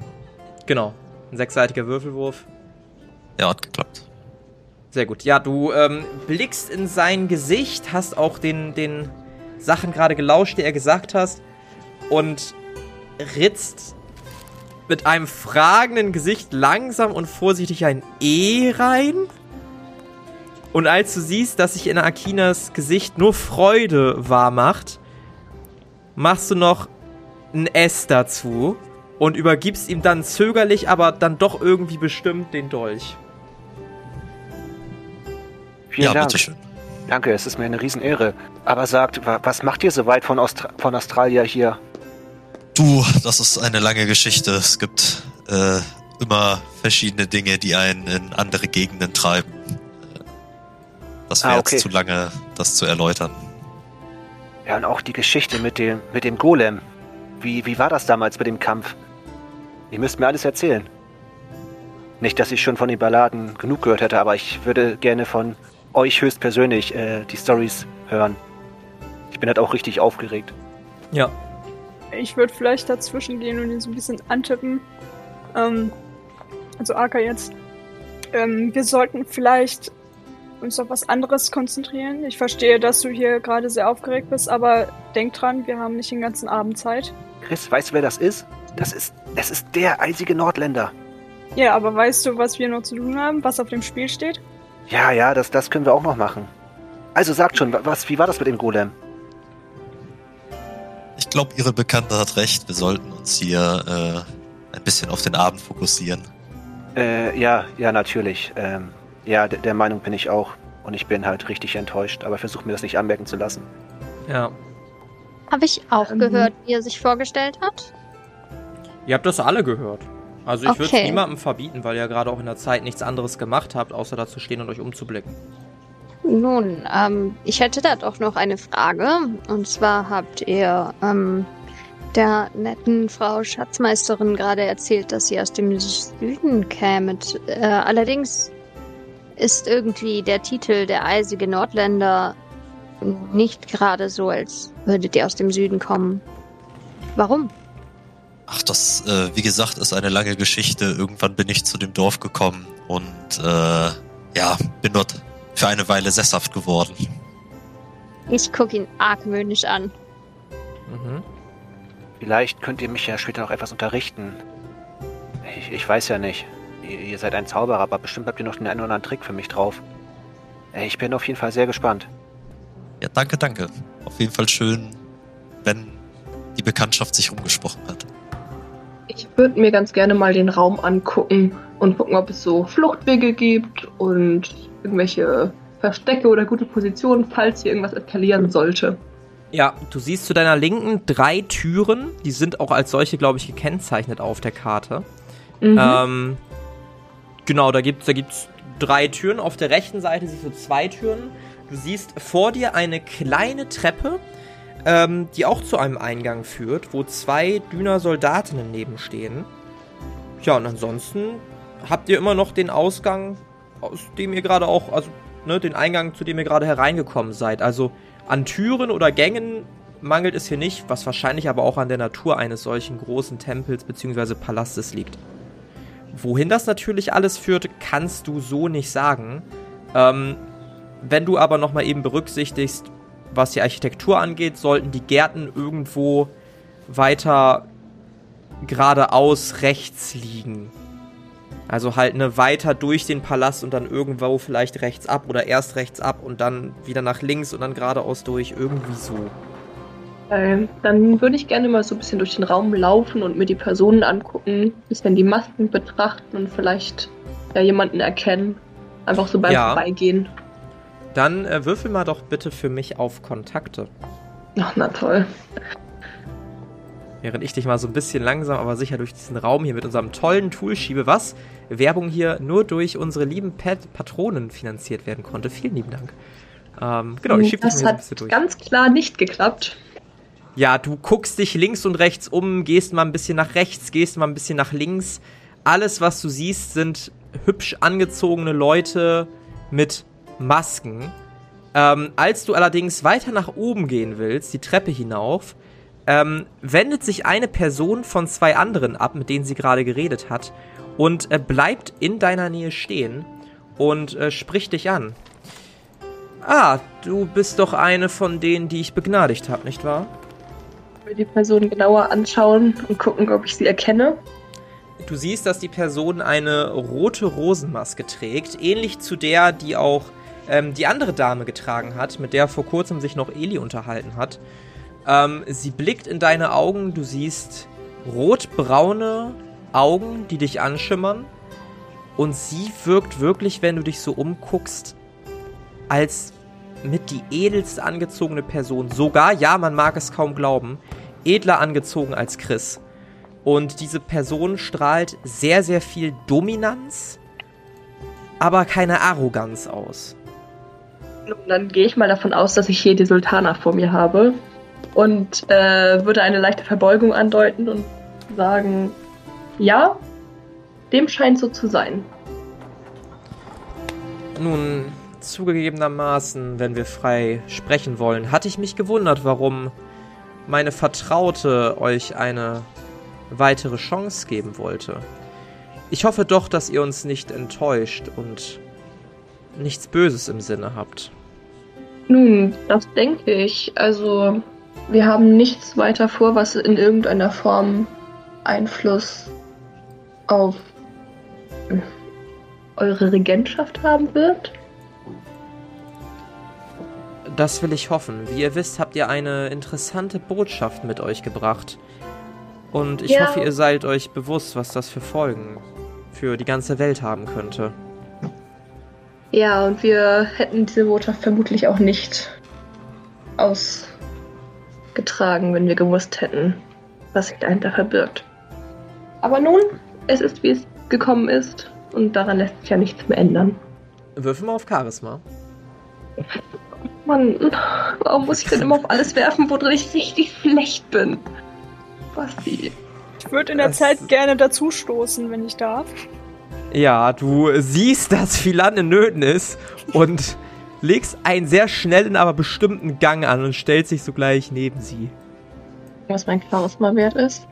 Genau. Ein sechsseitiger Würfelwurf. Ja, hat geklappt. Sehr gut. Ja, du ähm, blickst in sein Gesicht, hast auch den, den Sachen gerade gelauscht, die er gesagt hast, und ritzt mit einem fragenden Gesicht langsam und vorsichtig ein E rein. Und als du siehst, dass sich in Akinas Gesicht nur Freude wahr macht, machst du noch ein S dazu und übergibst ihm dann zögerlich, aber dann doch irgendwie bestimmt den Dolch. Vielen ja, Dank. bitteschön. Danke, es ist mir eine Riesenehre. Aber sagt, wa- was macht ihr so weit von, Austra von Australia hier? Du, das ist eine lange Geschichte. Es gibt äh, immer verschiedene Dinge, die einen in andere Gegenden treiben. Äh, Das wäre Ah, okay. jetzt zu lange, das zu erläutern. Ja, und auch die Geschichte mit dem, mit dem Golem. Wie, wie war das damals mit dem Kampf? Ihr müsst mir alles erzählen. Nicht, dass ich schon von den Balladen genug gehört hätte, aber ich würde gerne von euch höchstpersönlich äh, die Stories hören. Ich bin halt auch richtig aufgeregt. Ja. Ich würde vielleicht dazwischen gehen und ihn so ein bisschen antippen. Ähm, also Aka jetzt. Ähm, wir sollten vielleicht uns auf was anderes konzentrieren. Ich verstehe, dass du hier gerade sehr aufgeregt bist, aber denk dran, wir haben nicht den ganzen Abend Zeit. Chris, weißt du, wer das ist? Das ist, es ist der eisige Nordländer. Ja, aber weißt du, was wir noch zu tun haben, was auf dem Spiel steht? Ja, ja, das, das können wir auch noch machen. Also sagt schon, wa- was, wie war das mit dem Golem? Ich glaube, Ihre Bekannte hat recht. Wir sollten uns hier äh, ein bisschen auf den Abend fokussieren. Äh, ja, ja, natürlich. Ähm, ja, der, der Meinung bin ich auch. Und ich bin halt richtig enttäuscht, aber versuche mir das nicht anmerken zu lassen. Ja. Habe ich auch Ähm. gehört, wie er sich vorgestellt hat. Ihr habt das alle gehört. Also ich würde es Okay. niemandem verbieten, weil ihr gerade auch in der Zeit nichts anderes gemacht habt, außer da zu stehen und euch umzublicken. Nun, ähm, ich hätte da doch noch eine Frage. Und zwar habt ihr ähm, der netten Frau Schatzmeisterin gerade erzählt, dass sie aus dem Süden kämet. Äh, allerdings ist irgendwie der Titel der eisige Nordländer nicht gerade so, als würdet ihr aus dem Süden kommen. Warum? Ach, das, äh, wie gesagt, ist eine lange Geschichte. Irgendwann bin ich zu dem Dorf gekommen und äh, ja, bin dort für eine Weile sesshaft geworden. Ich gucke ihn argwöhnisch an. Mhm. Vielleicht könnt ihr mich ja später auch etwas unterrichten. Ich, ich weiß ja nicht. Ihr, ihr seid ein Zauberer, aber bestimmt habt ihr noch den einen oder anderen Trick für mich drauf. Äh, Ich bin auf jeden Fall sehr gespannt. Ja, danke, danke. Auf jeden Fall schön, wenn die Bekanntschaft sich rumgesprochen hat. Ich würde mir ganz gerne mal den Raum angucken und gucken, ob es so Fluchtwege gibt und irgendwelche Verstecke oder gute Positionen, falls hier irgendwas eskalieren sollte. Ja, du siehst zu deiner Linken drei Türen, die sind auch als solche, glaube ich, gekennzeichnet auf der Karte. Mhm. Ähm, genau, da gibt's, da gibt's drei Türen. Auf der rechten Seite siehst du zwei Türen. Du siehst vor dir eine kleine Treppe, ähm, die auch zu einem Eingang führt, wo zwei Düner Soldatinnen nebenstehen. Ja, und ansonsten habt ihr immer noch den Ausgang, aus dem ihr gerade auch, also ne, den Eingang, zu dem ihr gerade hereingekommen seid. Also an Türen oder Gängen mangelt es hier nicht, was wahrscheinlich aber auch an der Natur eines solchen großen Tempels bzw. Palastes liegt. Wohin das natürlich alles führt, kannst du so nicht sagen. Ähm, wenn du aber nochmal eben berücksichtigst, was die Architektur angeht, sollten die Gärten irgendwo weiter geradeaus rechts liegen. Also halt ne weiter durch den Palast und dann irgendwo vielleicht rechts ab oder erst rechts ab und dann wieder nach links und dann geradeaus durch, irgendwie so. Ähm, dann würde ich gerne mal so ein bisschen durch den Raum laufen und mir die Personen angucken, ein bisschen die Masken betrachten und vielleicht ja, jemanden erkennen. Einfach so beim Ja. Vorbeigehen. Dann äh, würfel mal doch bitte für mich auf Kontakte. Ach, na toll. Während ich dich mal so ein bisschen langsam, aber sicher durch diesen Raum hier mit unserem tollen Tool schiebe, was Werbung hier nur durch unsere lieben Pat Patronen finanziert werden konnte. Vielen lieben Dank. Ähm, genau, ich schiebe dich das so ein hat bisschen durch. ganz klar nicht geklappt. Ja, du guckst dich links und rechts um, gehst mal ein bisschen nach rechts, gehst mal ein bisschen nach links. Alles, was du siehst, sind hübsch angezogene Leute mit Masken. Ähm, als du allerdings weiter nach oben gehen willst, die Treppe hinauf, ähm, wendet sich eine Person von zwei anderen ab, mit denen sie gerade geredet hat, und äh, bleibt in deiner Nähe stehen und äh, spricht dich an. Ah, du bist doch eine von denen, die ich begnadigt habe, nicht wahr? Mir die Person genauer anschauen und gucken, ob ich sie erkenne. Du siehst, dass die Person eine rote Rosenmaske trägt, ähnlich zu der, die auch ähm, die andere Dame getragen hat, mit der vor kurzem sich noch Eli unterhalten hat. Ähm, sie blickt in deine Augen, du siehst rotbraune Augen, die dich anschimmern. Und sie wirkt wirklich, wenn du dich so umguckst, als mit die edelste angezogene Person. Sogar, ja, man mag es kaum glauben, edler angezogen als Chris. Und diese Person strahlt sehr, sehr viel Dominanz, aber keine Arroganz aus. Dann gehe ich mal davon aus, dass ich hier die Sultana vor mir habe und äh, würde eine leichte Verbeugung andeuten und sagen, ja, dem scheint so zu sein. Nun, zugegebenermaßen, wenn wir frei sprechen wollen, hatte ich mich gewundert, warum meine Vertraute euch eine weitere Chance geben wollte. Ich hoffe doch, dass ihr uns nicht enttäuscht und nichts Böses im Sinne habt. Nun, das denke ich. Also, wir haben nichts weiter vor, was in irgendeiner Form Einfluss auf eure Regentschaft haben wird. Das will ich hoffen. Wie ihr wisst, habt ihr eine interessante Botschaft mit euch gebracht. Und ich Ja. hoffe, ihr seid euch bewusst, was das für Folgen für die ganze Welt haben könnte. Ja, und wir hätten diese Botschaft vermutlich auch nicht ausgetragen, wenn wir gewusst hätten, was sich dahinter verbirgt. Aber nun, es ist, wie es gekommen ist, und daran lässt sich ja nichts mehr ändern. Würfel mal auf Charisma. Mann, warum muss ich denn immer auf alles werfen, worin ich richtig schlecht bin? Basti. Ich würde in der Das- Zeit gerne dazu stoßen, wenn ich darf. Ja, du siehst, dass Philan in Nöten ist und legst einen sehr schnellen, aber bestimmten Gang an und stellst dich sogleich neben sie. Was mein Charisma wert ist?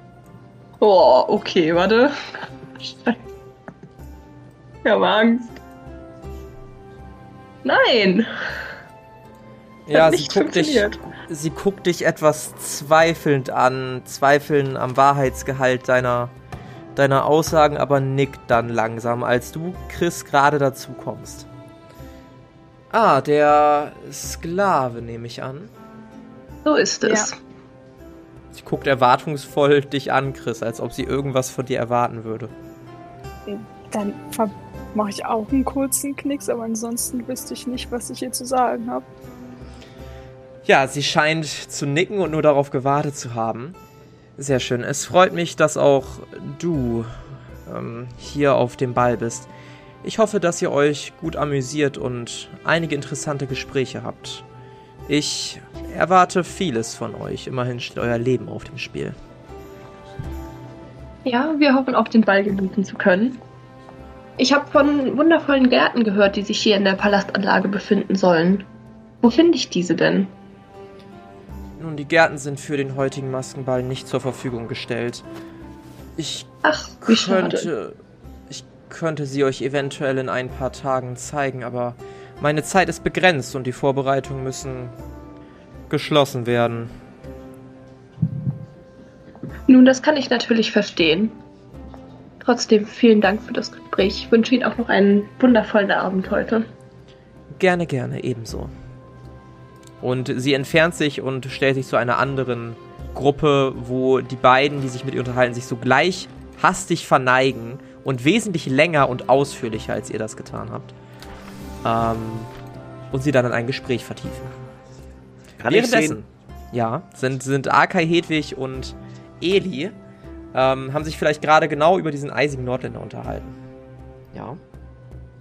Oh, okay, warte. Scheiße. (laughs) Ich hab Angst. Nein! Ja, sie guckt, dich, sie guckt dich etwas zweifelnd an, zweifeln am Wahrheitsgehalt deiner, deiner Aussagen, aber nickt dann langsam, als du, Chris, gerade dazu kommst. Ah, der Sklave nehme ich an. So ist es. Sie guckt erwartungsvoll dich an, Chris, als ob sie irgendwas von dir erwarten würde. Dann mache ich auch einen kurzen Knicks, aber ansonsten wüsste ich nicht, was ich ihr zu sagen habe. Ja, sie scheint zu nicken und nur darauf gewartet zu haben. Sehr schön. Es freut mich, dass auch du ähm, hier auf dem Ball bist. Ich hoffe, dass ihr euch gut amüsiert und einige interessante Gespräche habt. Ich erwarte vieles von euch. Immerhin steht euer Leben auf dem Spiel. Ja, wir hoffen auch den Ball genießen zu können. Ich habe von wundervollen Gärten gehört, die sich hier in der Palastanlage befinden sollen. Wo finde ich diese denn? Nun, die Gärten sind für den heutigen Maskenball nicht zur Verfügung gestellt. Ich Ach, könnte, ich könnte sie euch eventuell in ein paar Tagen zeigen, aber meine Zeit ist begrenzt und die Vorbereitungen müssen geschlossen werden. Nun, das kann ich natürlich verstehen. Trotzdem vielen Dank für das Gespräch. Ich wünsche Ihnen auch noch einen wundervollen Abend heute. Gerne, gerne, ebenso. Und sie entfernt sich und stellt sich zu einer anderen Gruppe, wo die beiden, die sich mit ihr unterhalten, sich so gleich hastig verneigen und wesentlich länger und ausführlicher, als ihr das getan habt. Ähm, und sie dann in ein Gespräch vertiefen. Kann ich Währenddessen, sehen? ja, sind, sind Arkai, Hedwig und Eli, ähm, haben sich vielleicht gerade genau über diesen eisigen Nordländer unterhalten. Ja.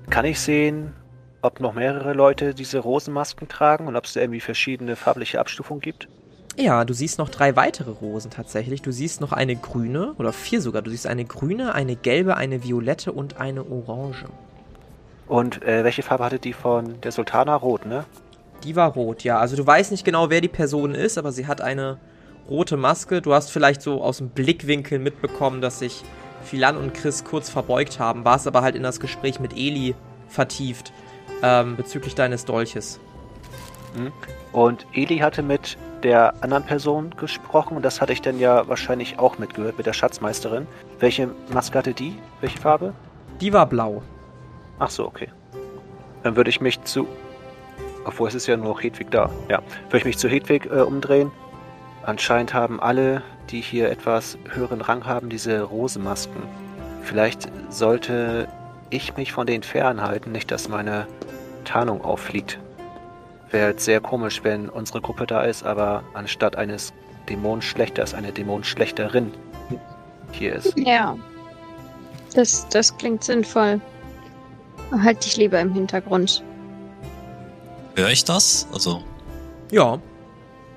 Kann ich sehen, ob noch mehrere Leute diese Rosenmasken tragen und ob es da irgendwie verschiedene farbliche Abstufungen gibt? Ja, du siehst noch drei weitere Rosen tatsächlich. Du siehst noch eine grüne, oder vier sogar. Du siehst eine grüne, eine gelbe, eine violette und eine orange. Und äh, welche Farbe hatte die von der Sultana? Rot, ne? Die war rot, ja. Also du weißt nicht genau, wer die Person ist, aber sie hat eine rote Maske. Du hast vielleicht so aus dem Blickwinkel mitbekommen, dass sich Philan und Chris kurz verbeugt haben, warst aber halt in das Gespräch mit Eli vertieft ähm, bezüglich deines Dolches. Und Eli hatte mit der anderen Person gesprochen und das hatte ich dann ja wahrscheinlich auch mitgehört, mit der Schatzmeisterin. Welche Maske hatte die? Welche Farbe? Die war blau. Ach so, okay. Dann würde ich mich zu. Obwohl es ist ja nur noch Hedwig da. Ja. Würde ich mich zu Hedwig äh, umdrehen. Anscheinend haben alle, die hier etwas höheren Rang haben, diese Rosenmasken. Vielleicht sollte ich mich von denen fernhalten, nicht dass meine Tarnung auffliegt. Wäre jetzt sehr komisch, wenn unsere Gruppe da ist, aber anstatt eines Dämonenschlechters eine Dämonenschlechterin hier ist. Ja. Das, das klingt sinnvoll. Halt dich lieber im Hintergrund. Höre ich das? Also, Ja.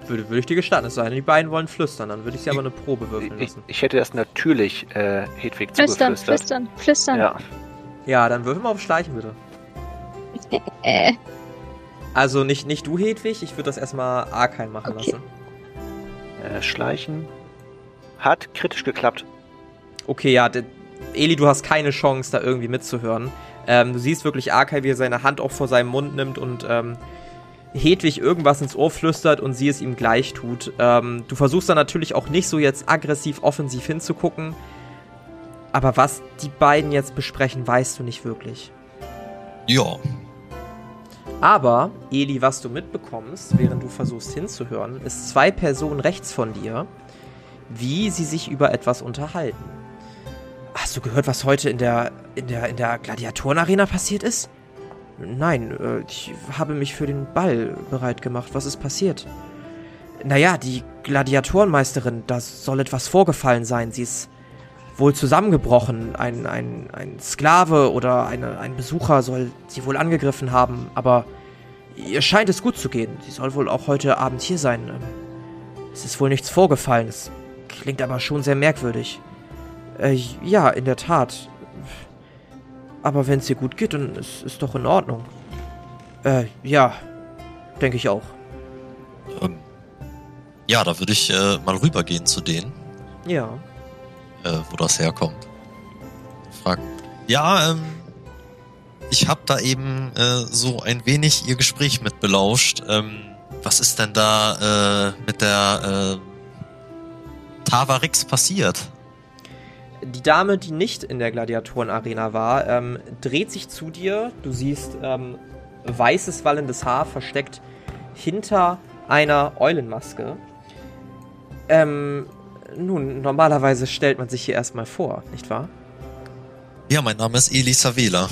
Würde, würde ich dir gestatten, es sei denn, die beiden wollen flüstern, dann würde ich sie aber eine Probe würfeln Ich, lassen. ich hätte das natürlich äh, Hedwig Flüstern, zugeflüstert. flüstern, flüstern. Ja, Ja, dann würfel mal auf Schleichen, bitte. Äh, (laughs) Also nicht, nicht du, Hedwig, ich würde das erstmal Arkein machen Okay. lassen. äh, Schleichen. Hat kritisch geklappt. Okay, ja, Eli, du hast keine Chance, da irgendwie mitzuhören. Ähm, du siehst wirklich Arkai, wie er seine Hand auch vor seinem Mund nimmt und ähm, Hedwig irgendwas ins Ohr flüstert und sie es ihm gleich tut. Ähm, du versuchst dann natürlich auch nicht so jetzt aggressiv offensiv hinzugucken. Aber was die beiden jetzt besprechen, weißt du nicht wirklich. ja. Aber, Eli, was du mitbekommst, während du versuchst hinzuhören, ist zwei Personen rechts von dir, wie sie sich über etwas unterhalten. Hast du gehört, was heute in der, in der, in der Gladiatorenarena passiert ist? Nein, äh, ich habe mich für den Ball bereit gemacht. Was ist passiert? Naja, die Gladiatorenmeisterin, da soll etwas vorgefallen sein. Sie ist wohl zusammengebrochen. Ein, ein, ein Sklave oder eine, ein Besucher soll sie wohl angegriffen haben, aber ihr scheint es gut zu gehen. Sie soll wohl auch heute Abend hier sein. Ähm, Es ist wohl nichts vorgefallen. Es klingt aber schon sehr merkwürdig. Äh, ja, in der Tat. Aber wenn es ihr gut geht, dann ist es doch in Ordnung. Äh, ja, denke ich auch. Ähm, ja, da würde ich äh, mal rübergehen zu denen, Ja. Äh, wo das herkommt. Fragen. Ja, ähm, ich habe da eben äh, so ein wenig ihr Gespräch mit belauscht. Ähm, was ist denn da äh, mit der äh, Tavarix passiert? Die Dame, die nicht in der Gladiatorenarena war, ähm, dreht sich zu dir. Du siehst ähm, weißes, wallendes Haar versteckt hinter einer Eulenmaske. Ähm, nun, normalerweise stellt man sich hier erstmal vor, nicht wahr? Ja, mein Name ist Elisa Wähler.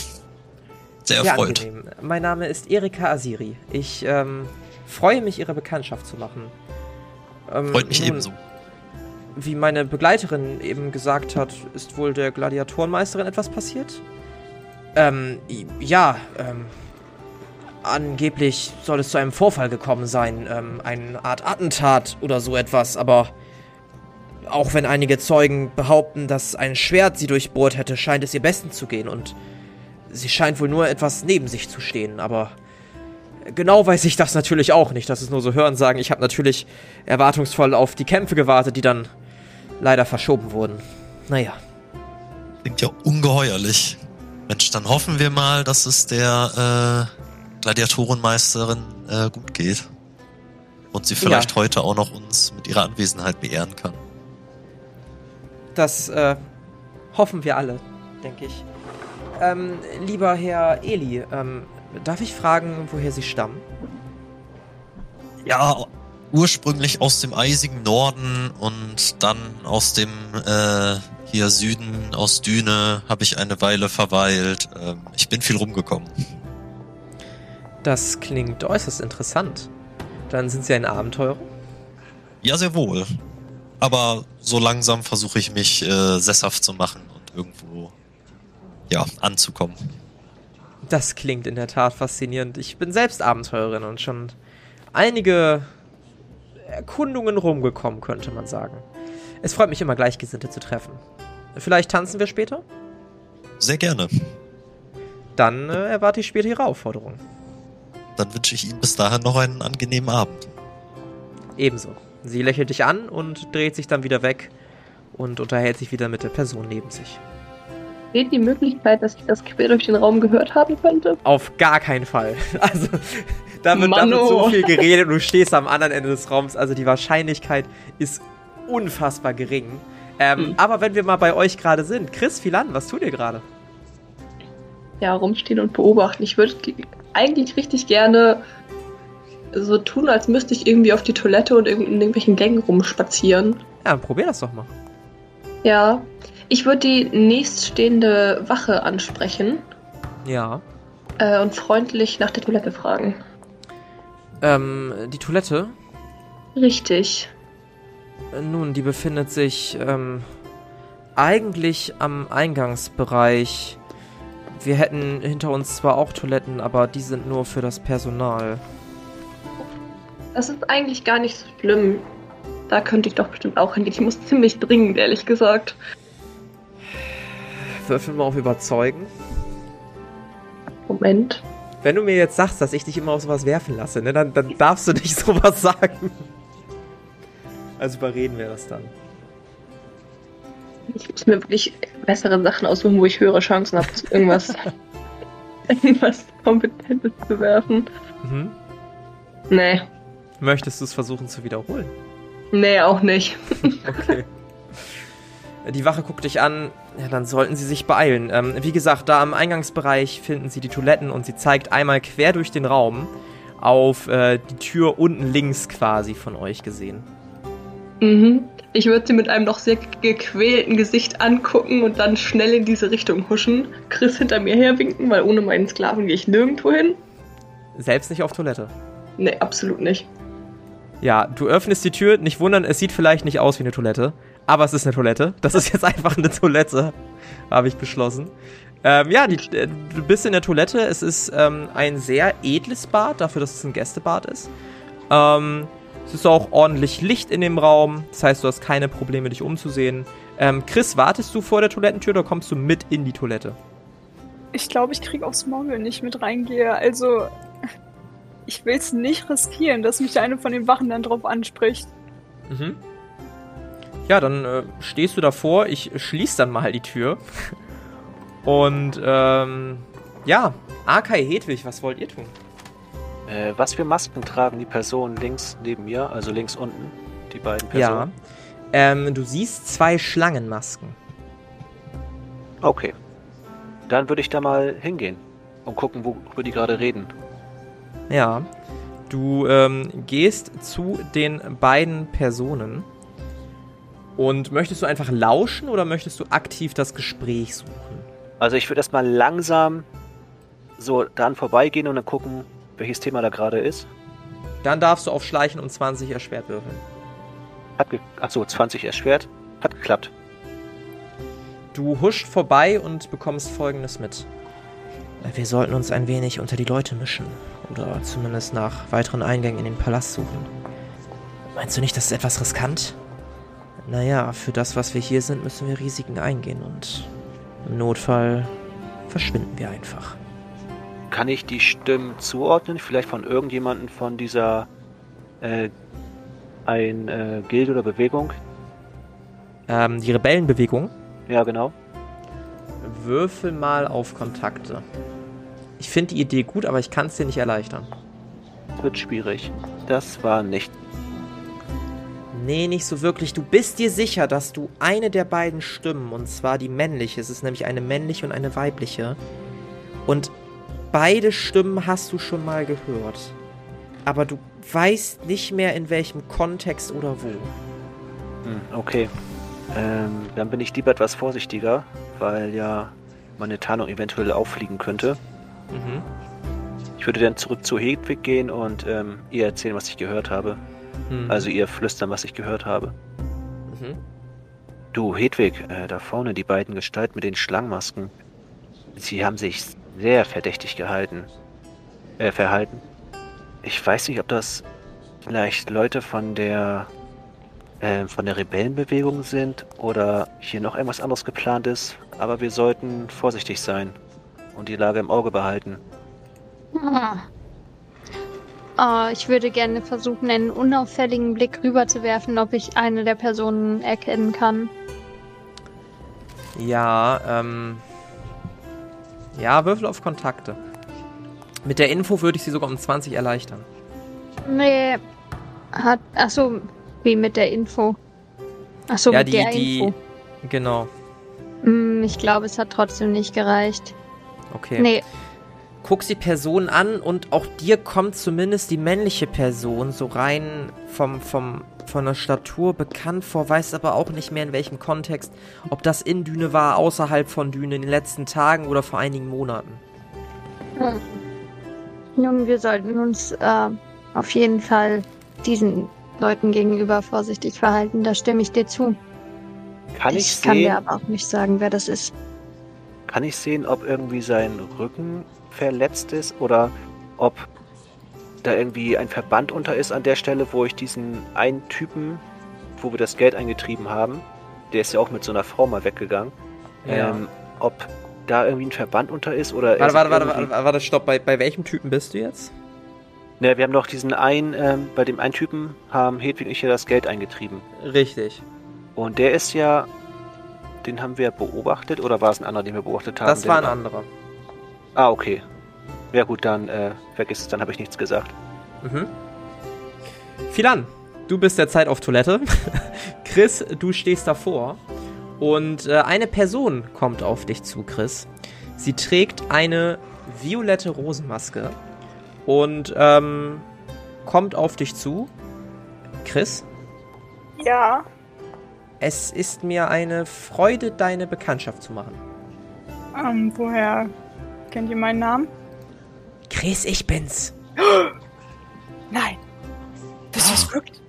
Sehr erfreut. angenehm. Mein Name ist Erika Asiri. Ich ähm, freue mich, Ihre Bekanntschaft zu machen. Ähm, Freut mich nun, ebenso. Wie meine Begleiterin eben gesagt hat, ist wohl der Gladiatorenmeisterin etwas passiert? Ähm, ja, ähm, angeblich soll es zu einem Vorfall gekommen sein, ähm, eine Art Attentat oder so etwas, aber auch wenn einige Zeugen behaupten, dass ein Schwert sie durchbohrt hätte, scheint es ihr besten zu gehen und sie scheint wohl nur etwas neben sich zu stehen, aber genau weiß ich das natürlich auch nicht. Das ist nur so Hörensagen. Ich habe natürlich erwartungsvoll auf die Kämpfe gewartet, die dann leider verschoben wurden. Naja, Klingt ja ungeheuerlich. Mensch, dann hoffen wir mal, dass es der äh, Gladiatorenmeisterin äh, gut geht. Und sie vielleicht Ja. heute auch noch uns mit ihrer Anwesenheit beehren kann. Das äh, hoffen wir alle, denke ich. Ähm, lieber Herr Eli, ähm, darf ich fragen, woher Sie stammen? Ja, ursprünglich aus dem eisigen Norden und dann aus dem äh, hier Süden, aus Düne, habe ich eine Weile verweilt. Ähm, ich bin viel rumgekommen. Das klingt äußerst interessant. Dann sind Sie ein Abenteurer? Ja, sehr wohl. Aber so langsam versuche ich mich äh, sesshaft zu machen und irgendwo ja anzukommen. Das klingt in der Tat faszinierend. Ich bin selbst Abenteurerin und schon einige Erkundungen rumgekommen, könnte man sagen. Es freut mich immer, Gleichgesinnte zu treffen. Vielleicht tanzen wir später? Sehr gerne. Dann äh, erwarte ich später Ihre Aufforderung. Dann wünsche ich Ihnen bis dahin noch einen angenehmen Abend. Ebenso. Sie lächelt dich an und dreht sich dann wieder weg und unterhält sich wieder mit der Person neben sich. Steht die Möglichkeit, dass ich das quer durch den Raum gehört haben könnte? Auf gar keinen Fall. (laughs) Also, da wird, da wird so viel geredet und du (laughs) stehst am anderen Ende des Raums. Also, die Wahrscheinlichkeit ist unfassbar gering. Ähm, Hm. Aber wenn wir mal bei euch gerade sind, Chris, Philan, was tut ihr gerade? Ja, rumstehen und beobachten. Ich würde ge- eigentlich richtig gerne so tun, als müsste ich irgendwie auf die Toilette und in irgendwelchen Gängen rumspazieren. Ja, dann probier das doch mal. Ja. Ich würde die nächststehende Wache ansprechen Ja. äh, und freundlich nach der Toilette fragen. Ähm, die Toilette, Richtig. äh, nun, die befindet sich ähm, eigentlich am Eingangsbereich. Wir hätten hinter uns zwar auch Toiletten, aber die sind nur für das Personal. Das ist eigentlich gar nicht so schlimm. Da könnte ich doch bestimmt auch hingehen. Ich muss ziemlich dringend, ehrlich gesagt. Würfel mal auf Überzeugen. Moment. Wenn du mir jetzt sagst, dass ich dich immer auf sowas werfen lasse, ne, dann, dann darfst du nicht (laughs) sowas sagen. Also überreden wir das dann. Ich muss mir wirklich bessere Sachen aussuchen, wo ich höhere Chancen habe, irgendwas, (laughs) (laughs) irgendwas Kompetentes zu werfen. Mhm. Nee. Möchtest du es versuchen zu wiederholen? Nee, auch nicht. (laughs) (laughs) Okay. Die Wache guckt dich an. Ja, dann sollten sie sich beeilen. Ähm, wie gesagt, da am Eingangsbereich finden sie die Toiletten und sie zeigt einmal quer durch den Raum auf äh, die Tür unten links quasi von euch gesehen. Mhm. Ich würde sie mit einem noch sehr gequälten Gesicht angucken und dann schnell in diese Richtung huschen. Chris hinter mir herwinken, weil ohne meinen Sklaven gehe ich nirgendwo hin. Selbst nicht auf Toilette. Nee, absolut nicht. Ja, du öffnest die Tür, nicht wundern, es sieht vielleicht nicht aus wie eine Toilette, aber es ist eine Toilette. Das ist jetzt einfach eine Toilette, habe ich beschlossen. Ähm, ja, die, äh, du bist in der Toilette. Es ist ähm, ein sehr edles Bad, dafür, dass es ein Gästebad ist. Ähm, es ist auch ordentlich Licht in dem Raum. Das heißt, du hast keine Probleme, dich umzusehen. Ähm, Chris, wartest du vor der Toilettentür oder kommst du mit in die Toilette? Ich glaube, ich krieg aufs Maul, wenn ich mit reingehe. Also, ich will es nicht riskieren, dass mich eine von den Wachen dann drauf anspricht. Mhm. Ja, dann äh, stehst du davor. Ich schließe dann mal die Tür. (laughs) Und ähm, ja, Arkai Hedwig, was wollt ihr tun? Äh, was für Masken tragen die Personen links neben mir, also links unten? Die beiden Ja. Personen? Ähm, du siehst zwei Schlangenmasken. Okay. Dann würde ich da mal hingehen und gucken, worüber die gerade reden. Ja. Du ähm, gehst zu den beiden Personen Und möchtest du einfach lauschen oder möchtest du aktiv das Gespräch suchen? Also ich würde erstmal langsam so dran vorbeigehen und dann gucken, welches Thema da gerade ist. Dann darfst du auf Schleichen und 20 erschwert würfeln. Hat ge Achso, 20 erschwert. Hat geklappt. Du huscht vorbei und bekommst folgendes mit. Wir sollten uns ein wenig unter die Leute mischen. Oder zumindest nach weiteren Eingängen in den Palast suchen. Meinst du nicht, das ist etwas riskant? Naja, für das, was wir hier sind, müssen wir Risiken eingehen und im Notfall verschwinden wir einfach. Kann ich die Stimmen zuordnen? Vielleicht von irgendjemandem von dieser äh, ein äh, Gilde oder Bewegung? Ähm, die Rebellenbewegung? Ja, genau. Würfel mal auf Kontakte. Ich finde die Idee gut, aber ich kann es dir nicht erleichtern. Wird schwierig. Das war nicht. Nee, nicht so wirklich. Du bist dir sicher, dass du eine der beiden Stimmen, und zwar die männliche, es ist nämlich eine männliche und eine weibliche, und beide Stimmen hast du schon mal gehört. Aber du weißt nicht mehr in welchem Kontext oder wo. Hm, okay. Ähm, dann bin ich lieber etwas vorsichtiger, weil ja meine Tarnung eventuell auffliegen könnte. Mhm. Ich würde dann zurück zu Hedwig gehen und ähm, ihr erzählen, was ich gehört habe. Mhm. Also ihr flüstern, was ich gehört habe. Mhm. Du, Hedwig, äh, da vorne die beiden Gestalten mit den Schlangenmasken. Sie haben sich sehr verdächtig gehalten. Äh, verhalten. Ich weiß nicht, ob das vielleicht Leute von der äh, von der Rebellenbewegung sind oder hier noch irgendwas anderes geplant ist. Aber wir sollten vorsichtig sein und die Lage im Auge behalten. Ah. Ah, ich würde gerne versuchen, einen unauffälligen Blick rüberzuwerfen, ob ich eine der Personen erkennen kann. Ja, ähm. Ja, Würfel auf Kontakte. Mit der Info würde ich sie sogar um 20 erleichtern. Nee. Hat. Achso, wie mit der Info. Achso, ja, mit die, der die. Info. Genau. Hm, ich glaube, es hat trotzdem nicht gereicht. Okay. Nee. Guckst die Person an und auch dir kommt zumindest die männliche Person so rein vom, vom, von der Statur bekannt vor, weiß aber auch nicht mehr in welchem Kontext, ob das in Düne war, außerhalb von Düne, in den letzten Tagen oder vor einigen Monaten. Hm. Nun, wir sollten uns äh, auf jeden Fall diesen Leuten gegenüber vorsichtig verhalten. Da stimme ich dir zu. Kann ich, ich kann dir aber auch nicht sagen, wer das ist. Kann ich sehen, ob irgendwie sein Rücken verletzt ist oder ob da irgendwie ein Verband unter ist an der Stelle, wo ich diesen einen Typen, wo wir das Geld eingetrieben haben, der ist ja auch mit so einer Frau mal weggegangen, Ja. ähm, ob da irgendwie ein Verband unter ist oder er Warte, warte, warte, warte, stopp. Bei, bei welchem Typen bist du jetzt? Ne, wir haben doch diesen einen, ähm, bei dem einen Typen haben Hedwig und ich ja das Geld eingetrieben. Richtig. Und der ist ja, den haben wir beobachtet oder war es ein anderer, den wir beobachtet haben? Das war ein anderer. Ah, okay. Ja gut, dann äh, vergiss es, dann habe ich nichts gesagt. Mhm. Philan, du bist derzeit auf Toilette. (laughs) Chris, du stehst davor. Und äh, eine Person kommt auf dich zu, Chris. Sie trägt eine violette Rosenmaske und ähm, kommt auf dich zu. Chris, Ja, es ist mir eine Freude, deine Bekanntschaft zu machen. ähm, woher kennt ihr meinen Namen? Chris, ich bin's. (gasps) Nein. Das ist wirklich.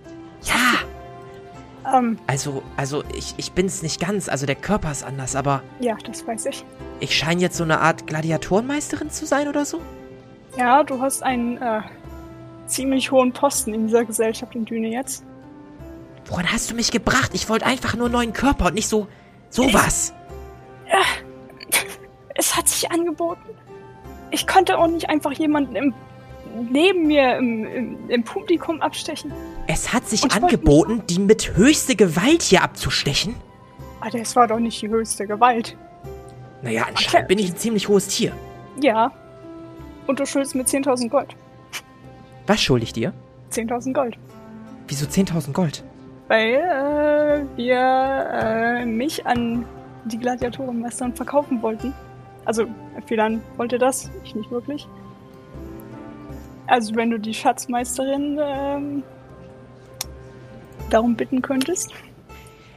Ja. Ähm, Also, also ich, ich bin's nicht ganz. Also der Körper ist anders, aber ja, das weiß ich. ich scheine jetzt so eine Art Gladiatorenmeisterin zu sein oder so? Ja, du hast einen äh, ziemlich hohen Posten in dieser Gesellschaft in Düne jetzt. Woran hast du mich gebracht? Ich wollte einfach nur einen neuen Körper und nicht so sowas. Es hat sich angeboten. Ich konnte auch nicht einfach jemanden im, neben mir im, im, im Publikum abstechen. Es hat sich ich angeboten, die mit höchste Gewalt hier abzustechen. Aber das war doch nicht die höchste Gewalt. Naja, anscheinend bin ich ein ziemlich hohes Tier. Ja. Und du schuldest mir 10.000 Gold. Was schulde ich dir? 10.000 Gold. Wieso 10.000 Gold? Weil äh, wir äh, mich an die Gladiatorenmeisterin verkaufen wollten. Also, Philan wollte das, ich nicht wirklich. Also, wenn du die Schatzmeisterin ähm, darum bitten könntest.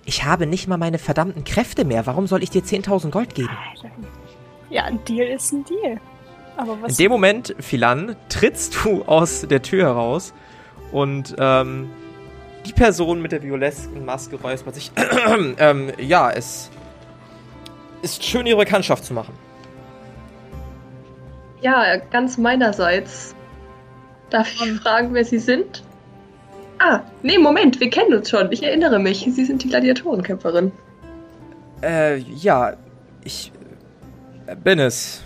Ich habe nicht mal meine verdammten Kräfte mehr. Warum soll ich dir 10.000 Gold geben? Ja, ein Deal ist ein Deal. Aber was. In dem Moment, Philan, trittst du aus der Tür heraus und ähm, die Person mit der violesken Maske räuspert sich. (clears throat) ähm, ja, es ist schön, ihre Bekanntschaft zu machen. Ja, ganz meinerseits. Darf ich fragen, wer Sie sind? Ah, nee, Moment, wir kennen uns schon. Ich erinnere mich. Sie sind die Gladiatorenkämpferin. Äh, ja, ich äh, bin es.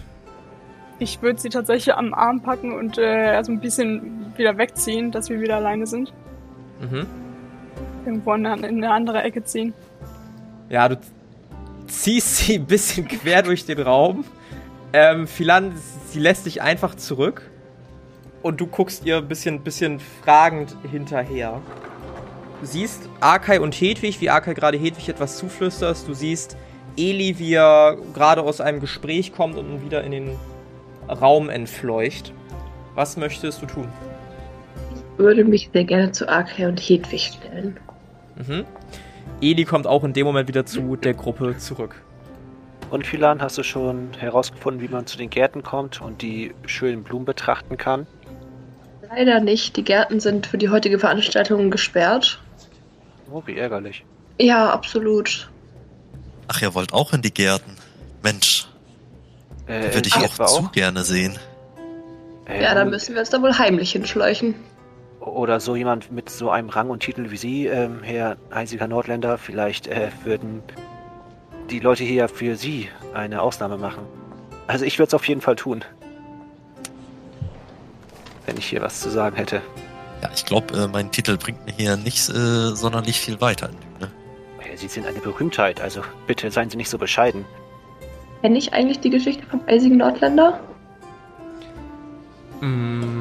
Ich würde sie tatsächlich am Arm packen und äh, also ein bisschen wieder wegziehen, dass wir wieder alleine sind. Mhm. Irgendwo in eine, in eine andere Ecke ziehen. Ja, du ziehst sie ein bisschen (laughs) quer durch den Raum. Ähm, Philan, sie lässt dich einfach zurück. Und du guckst ihr ein bisschen, bisschen fragend hinterher. Du siehst Arkai und Hedwig, wie Arkai gerade Hedwig etwas zuflüsterst. Du siehst Eli, wie er gerade aus einem Gespräch kommt und wieder in den Raum entfleucht. Was möchtest du tun? Ich würde mich sehr gerne zu Arkai und Hedwig stellen. Mhm. Eli kommt auch in dem Moment wieder zu der Gruppe zurück. Und Philan, hast du schon herausgefunden, wie man zu den Gärten kommt und die schönen Blumen betrachten kann? Leider nicht. Die Gärten sind für die heutige Veranstaltung gesperrt. Oh, wie ärgerlich. Ja, absolut. Ach, ihr wollt auch in die Gärten? Mensch, Äh, würde ich auch zu gerne sehen. Äh, Ja, da und- müssen wir uns da wohl heimlich hinschleichen. Oder so jemand mit so einem Rang und Titel wie Sie, ähm, Herr einziger Nordländer, vielleicht äh, würden die Leute hier für Sie eine Ausnahme machen. Also ich würde es auf jeden Fall tun. Wenn ich hier was zu sagen hätte. Ja, ich glaube, äh, mein Titel bringt mir hier nicht äh, sonderlich viel weiter. Ne? Sie sind eine Berühmtheit, also bitte seien Sie nicht so bescheiden. Kenne ich eigentlich die Geschichte vom eisigen Nordländer? Mm,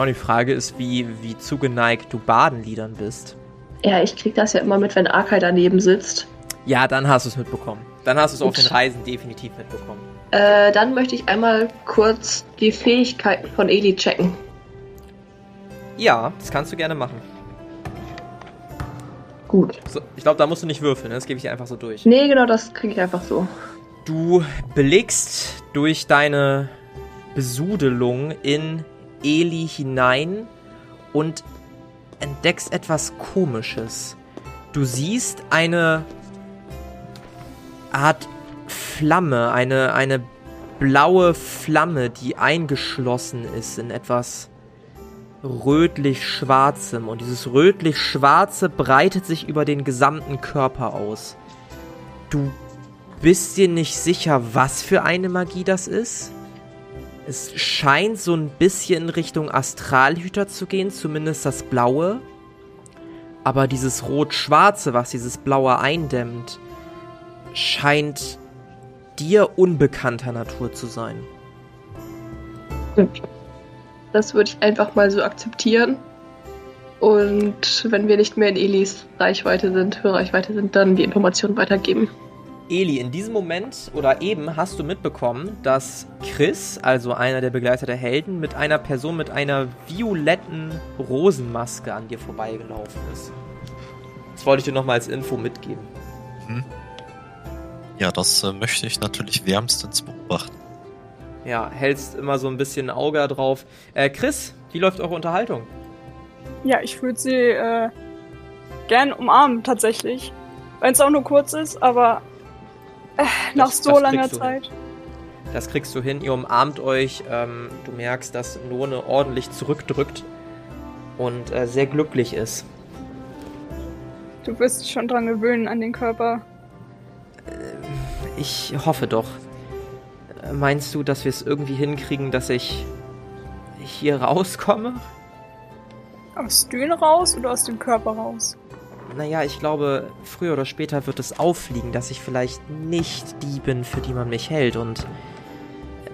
ja, die Frage ist, wie, wie zugeneigt du Badenliedern bist. Ja, ich krieg das ja immer mit, wenn Arkai daneben sitzt. Ja, dann hast du es mitbekommen. Dann hast du es auf den Reisen definitiv mitbekommen. Äh, dann möchte ich einmal kurz die Fähigkeiten von Eli checken. Ja, das kannst du gerne machen. Gut. So, ich glaube, da musst du nicht würfeln, ne? das gebe ich dir einfach so durch. Nee, genau, das kriege ich einfach so. Du blickst durch deine Besudelung in Eli hinein und entdeckst etwas Komisches. Du siehst eine Art Flamme, eine, eine blaue Flamme, die eingeschlossen ist in etwas rötlich-schwarzem. Und dieses rötlich-schwarze breitet sich über den gesamten Körper aus. Du bist dir nicht sicher, was für eine Magie das ist. Es scheint so ein bisschen in Richtung Astralhüter zu gehen, zumindest das Blaue. Aber dieses Rot-Schwarze, was dieses Blaue eindämmt, scheint dir unbekannter Natur zu sein. Das würde ich einfach mal so akzeptieren. Und wenn wir nicht mehr in Elis Reichweite sind, Hörreichweite sind, dann die Informationen weitergeben. Eli, in diesem Moment oder eben hast du mitbekommen, dass Chris, also einer der Begleiter der Helden, mit einer Person mit einer violetten Rosenmaske an dir vorbeigelaufen ist. Das wollte ich dir nochmal als Info mitgeben. Ja, das äh, möchte ich natürlich wärmstens beobachten. Ja, hältst immer so ein bisschen ein Auge drauf. Äh, Chris, wie läuft eure Unterhaltung? Ja, ich würde sie äh, gern umarmen, tatsächlich. Wenn es auch nur kurz ist, aber äh, nach Das- so das langer Zeit. Das kriegst du hin, ihr umarmt euch. Ähm, du merkst, dass None ordentlich zurückdrückt und äh, sehr glücklich ist. Du wirst dich schon dran gewöhnen an den Körper. Ich hoffe doch. Meinst du, dass wir es irgendwie hinkriegen, dass ich hier rauskomme? Aus Dünen raus oder aus dem Körper raus? Naja, ich glaube, früher oder später wird es auffliegen, dass ich vielleicht nicht die bin, für die man mich hält. Und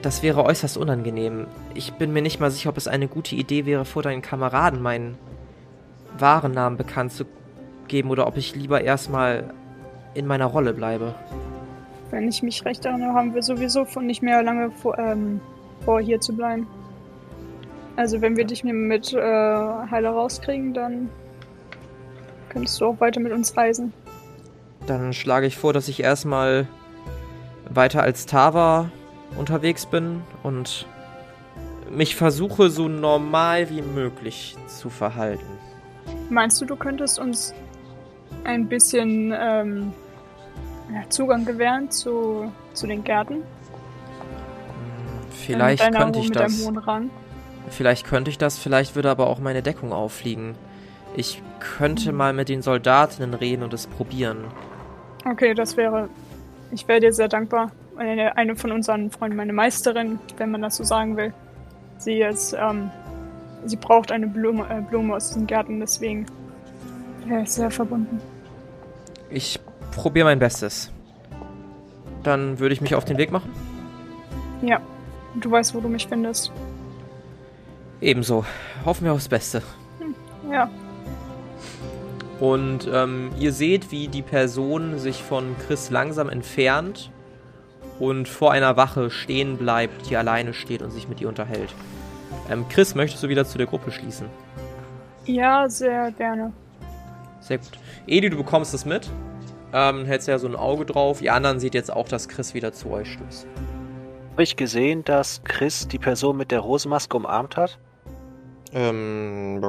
das wäre äußerst unangenehm. Ich bin mir nicht mal sicher, ob es eine gute Idee wäre, vor deinen Kameraden meinen wahren Namen bekannt zu geben oder ob ich lieber erstmal in meiner Rolle bleibe. Wenn ich mich recht erinnere, haben wir sowieso von nicht mehr lange vor, ähm, vor hier zu bleiben. Also wenn wir dich mit äh, Heiler rauskriegen, dann könntest du auch weiter mit uns reisen. Dann schlage ich vor, dass ich erstmal weiter als Tava unterwegs bin und mich versuche so normal wie möglich zu verhalten. Meinst du, du könntest uns ein bisschen ähm, Zugang gewähren zu, zu den Gärten? Vielleicht könnte ich das. Vielleicht könnte ich das, vielleicht würde aber auch meine Deckung auffliegen. Ich könnte mal mit den Soldatinnen reden und es probieren. Okay, das wäre. Ich wäre dir sehr dankbar. Eine, eine von unseren Freunden, meine Meisterin, wenn man das so sagen will. Sie ist, ähm, sie braucht eine Blume, äh, Blume aus den Gärten, deswegen wäre ich sehr verbunden. Ich probiere mein Bestes. Dann würde ich mich auf den Weg machen. Ja, du weißt, wo du mich findest. Ebenso. Hoffen wir aufs Beste. Ja, Und ähm, ihr seht, wie die Person sich von Chris langsam entfernt und vor einer Wache stehen bleibt, die alleine steht und sich mit ihr unterhält. Ähm, Chris, möchtest du wieder zu der Gruppe schließen? ja, sehr gerne. Sehr gut. Edi, du bekommst es mit. Ähm, hältst ja so ein Auge drauf. Ihr anderen seht jetzt auch, dass Chris wieder zu euch stößt. Habe ich gesehen, dass Chris die Person mit der Rosenmaske umarmt hat? Ähm,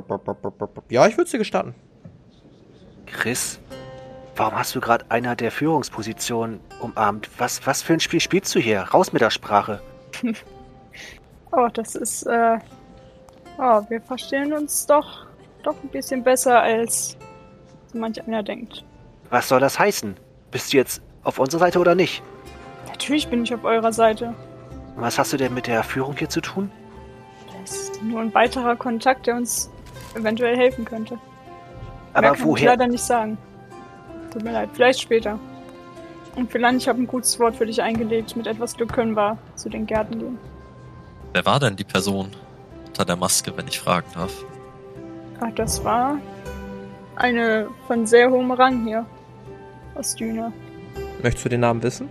ja, ich würde es dir gestatten. Chris, warum hast du gerade einer der Führungspositionen umarmt? Was, was für ein Spiel spielst du hier? Raus mit der Sprache. (laughs) Oh, das ist, äh. Oh, wir verstehen uns doch, doch ein bisschen besser, als so manch einer denkt. Was soll das heißen? Bist du jetzt auf unserer Seite oder nicht? Natürlich bin ich auf eurer Seite. Und was hast du denn mit der Führung hier zu tun? Das ist nur ein weiterer Kontakt, der uns eventuell helfen könnte. Mehr Aber kann ich woher? leider nicht sagen. Tut mir leid, vielleicht später. Und vielleicht, ich habe ein gutes Wort für dich eingelegt. Mit etwas Glück können wir zu den Gärten gehen. Wer war denn die Person unter der Maske, wenn ich fragen darf? Ach, das war eine von sehr hohem Rang hier. Aus Düne. Möchtest du den Namen wissen?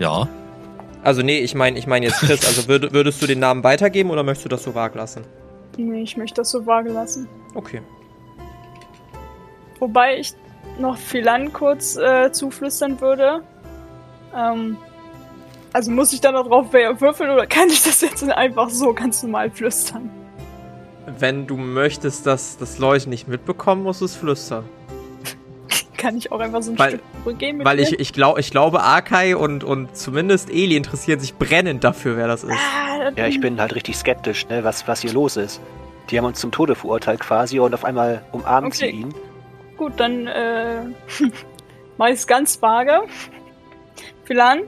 Ja, Also nee, ich meine ich mein jetzt Chris. Also würd, würdest du den Namen weitergeben oder möchtest du das so vag lassen? Nee, ich möchte das so vage lassen. Okay. Wobei ich noch Philan kurz äh, zuflüstern würde. Ähm, also muss ich da noch drauf würfeln oder (laughs) kann ich das jetzt einfach so ganz normal flüstern? Wenn du möchtest, dass das Leute nicht mitbekommen, musst du es flüstern. (laughs) Kann ich auch einfach so ein Weil- Stück zurückgehen mit Weil dir? ich, ich, glaub, ich glaube, Arkai und, und zumindest Eli interessieren sich brennend dafür, wer das ist. Ah, Ja, ich bin halt richtig skeptisch, ne, was, was hier los ist. Die haben uns zum Tode verurteilt quasi und auf einmal umarmen sie Okay. ihn. Gut, dann äh, (laughs) mach ich's ganz vage. Philan,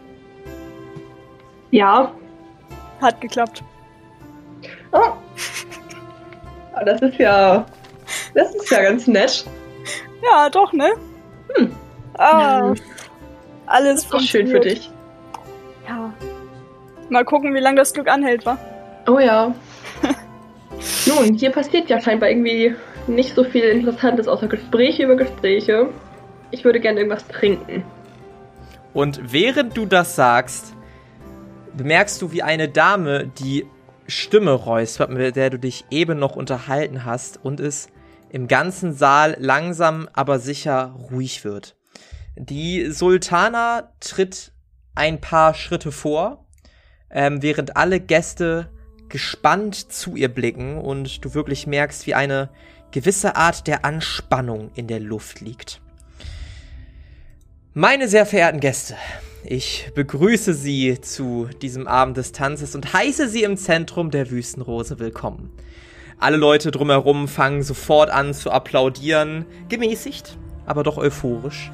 Ja. hat geklappt. Oh. (laughs) Ah, Das ist ja. Das ist ja ganz nett. Ja, doch, ne? Hm. Ah, Ja. alles Das ist doch schön für dich. Ja. Mal gucken, wie lange das Glück anhält, wa? Oh ja. (laughs) Nun, hier passiert ja scheinbar irgendwie nicht so viel Interessantes außer Gespräche über Gespräche. Ich würde gerne irgendwas trinken. Und während du das sagst, bemerkst du, wie eine Dame die Stimme räuspert, mit der du dich eben noch unterhalten hast und es im ganzen Saal langsam aber sicher ruhig wird. Die Sultana tritt ein paar Schritte vor, ähm, während alle Gäste gespannt zu ihr blicken und du wirklich merkst, wie eine gewisse Art der Anspannung in der Luft liegt. Meine sehr verehrten Gäste, ich begrüße Sie zu diesem Abend des Tanzes und heiße Sie im Zentrum der Wüstenrose willkommen. Alle Leute drumherum fangen sofort an zu applaudieren, gemäßigt, aber doch euphorisch.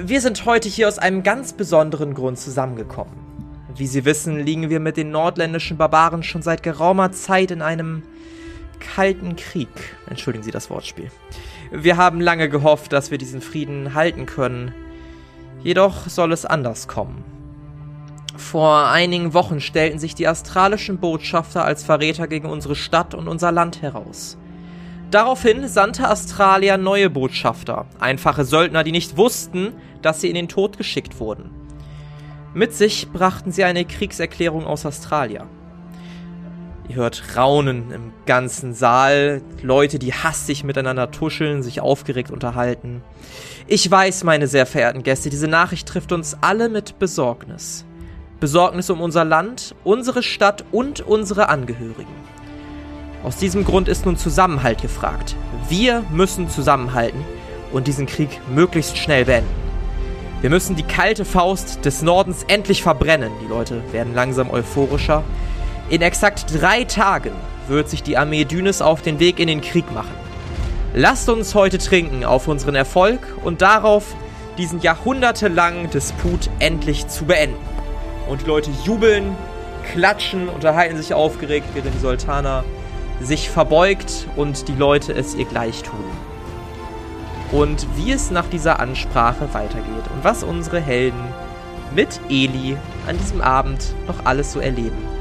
Wir sind heute hier aus einem ganz besonderen Grund zusammengekommen. Wie Sie wissen, liegen wir mit den nordländischen Barbaren schon seit geraumer Zeit in einem kalten Krieg. Entschuldigen Sie das Wortspiel. Wir haben lange gehofft, dass wir diesen Frieden halten können. Jedoch soll es anders kommen. Vor einigen Wochen stellten sich die astralischen Botschafter als Verräter gegen unsere Stadt und unser Land heraus. Daraufhin sandte Astralia neue Botschafter, einfache Söldner, die nicht wussten, dass sie in den Tod geschickt wurden. Mit sich brachten sie eine Kriegserklärung aus Australia. Ihr hört Raunen im ganzen Saal, Leute, die hastig miteinander tuscheln, sich aufgeregt unterhalten. Ich weiß, meine sehr verehrten Gäste, diese Nachricht trifft uns alle mit Besorgnis. Besorgnis um unser Land, unsere Stadt und unsere Angehörigen. Aus diesem Grund ist nun Zusammenhalt gefragt. Wir müssen zusammenhalten und diesen Krieg möglichst schnell beenden. Wir müssen die kalte Faust des Nordens endlich verbrennen. Die Leute werden langsam euphorischer. In exakt drei Tagen wird sich die Armee Dünes auf den Weg in den Krieg machen. Lasst uns heute trinken auf unseren Erfolg und darauf, diesen jahrhundertelangen Disput endlich zu beenden. Und die Leute jubeln, klatschen, unterhalten sich aufgeregt, während die Sultana sich verbeugt und die Leute es ihr gleich tun. Und wie es nach dieser Ansprache weitergeht und was unsere Helden mit Eli an diesem Abend noch alles so erleben,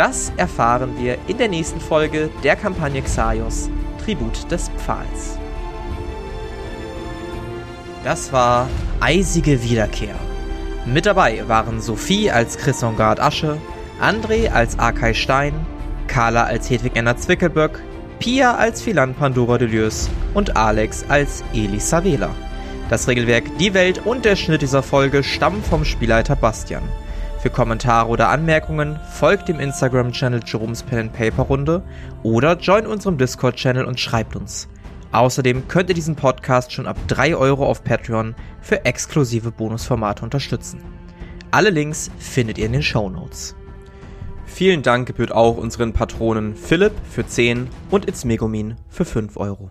das erfahren wir in der nächsten Folge der Kampagne Xaios, Tribut des Pfahls. Das war Eisige Wiederkehr. Mit dabei waren Sophie als Chrysongard Asche, André als Arkai Stein, Carla als Hedwig Enna Zwickelböck, Pia als Philan Pandora Delius und Alex als Elisa Vela. Das Regelwerk, die Welt und der Schnitt dieser Folge stammen vom Spielleiter Bastian. Für Kommentare oder Anmerkungen folgt dem Instagram-Channel Jerome's Pen and Paper Runde oder join unserem Discord-Channel und schreibt uns. Außerdem könnt ihr diesen Podcast schon ab 3 Euro auf Patreon für exklusive Bonusformate unterstützen. Alle Links findet ihr in den Show Notes. Vielen Dank gebührt auch unseren Patronen Philipp für 10 und It's Megumin für 5 Euro.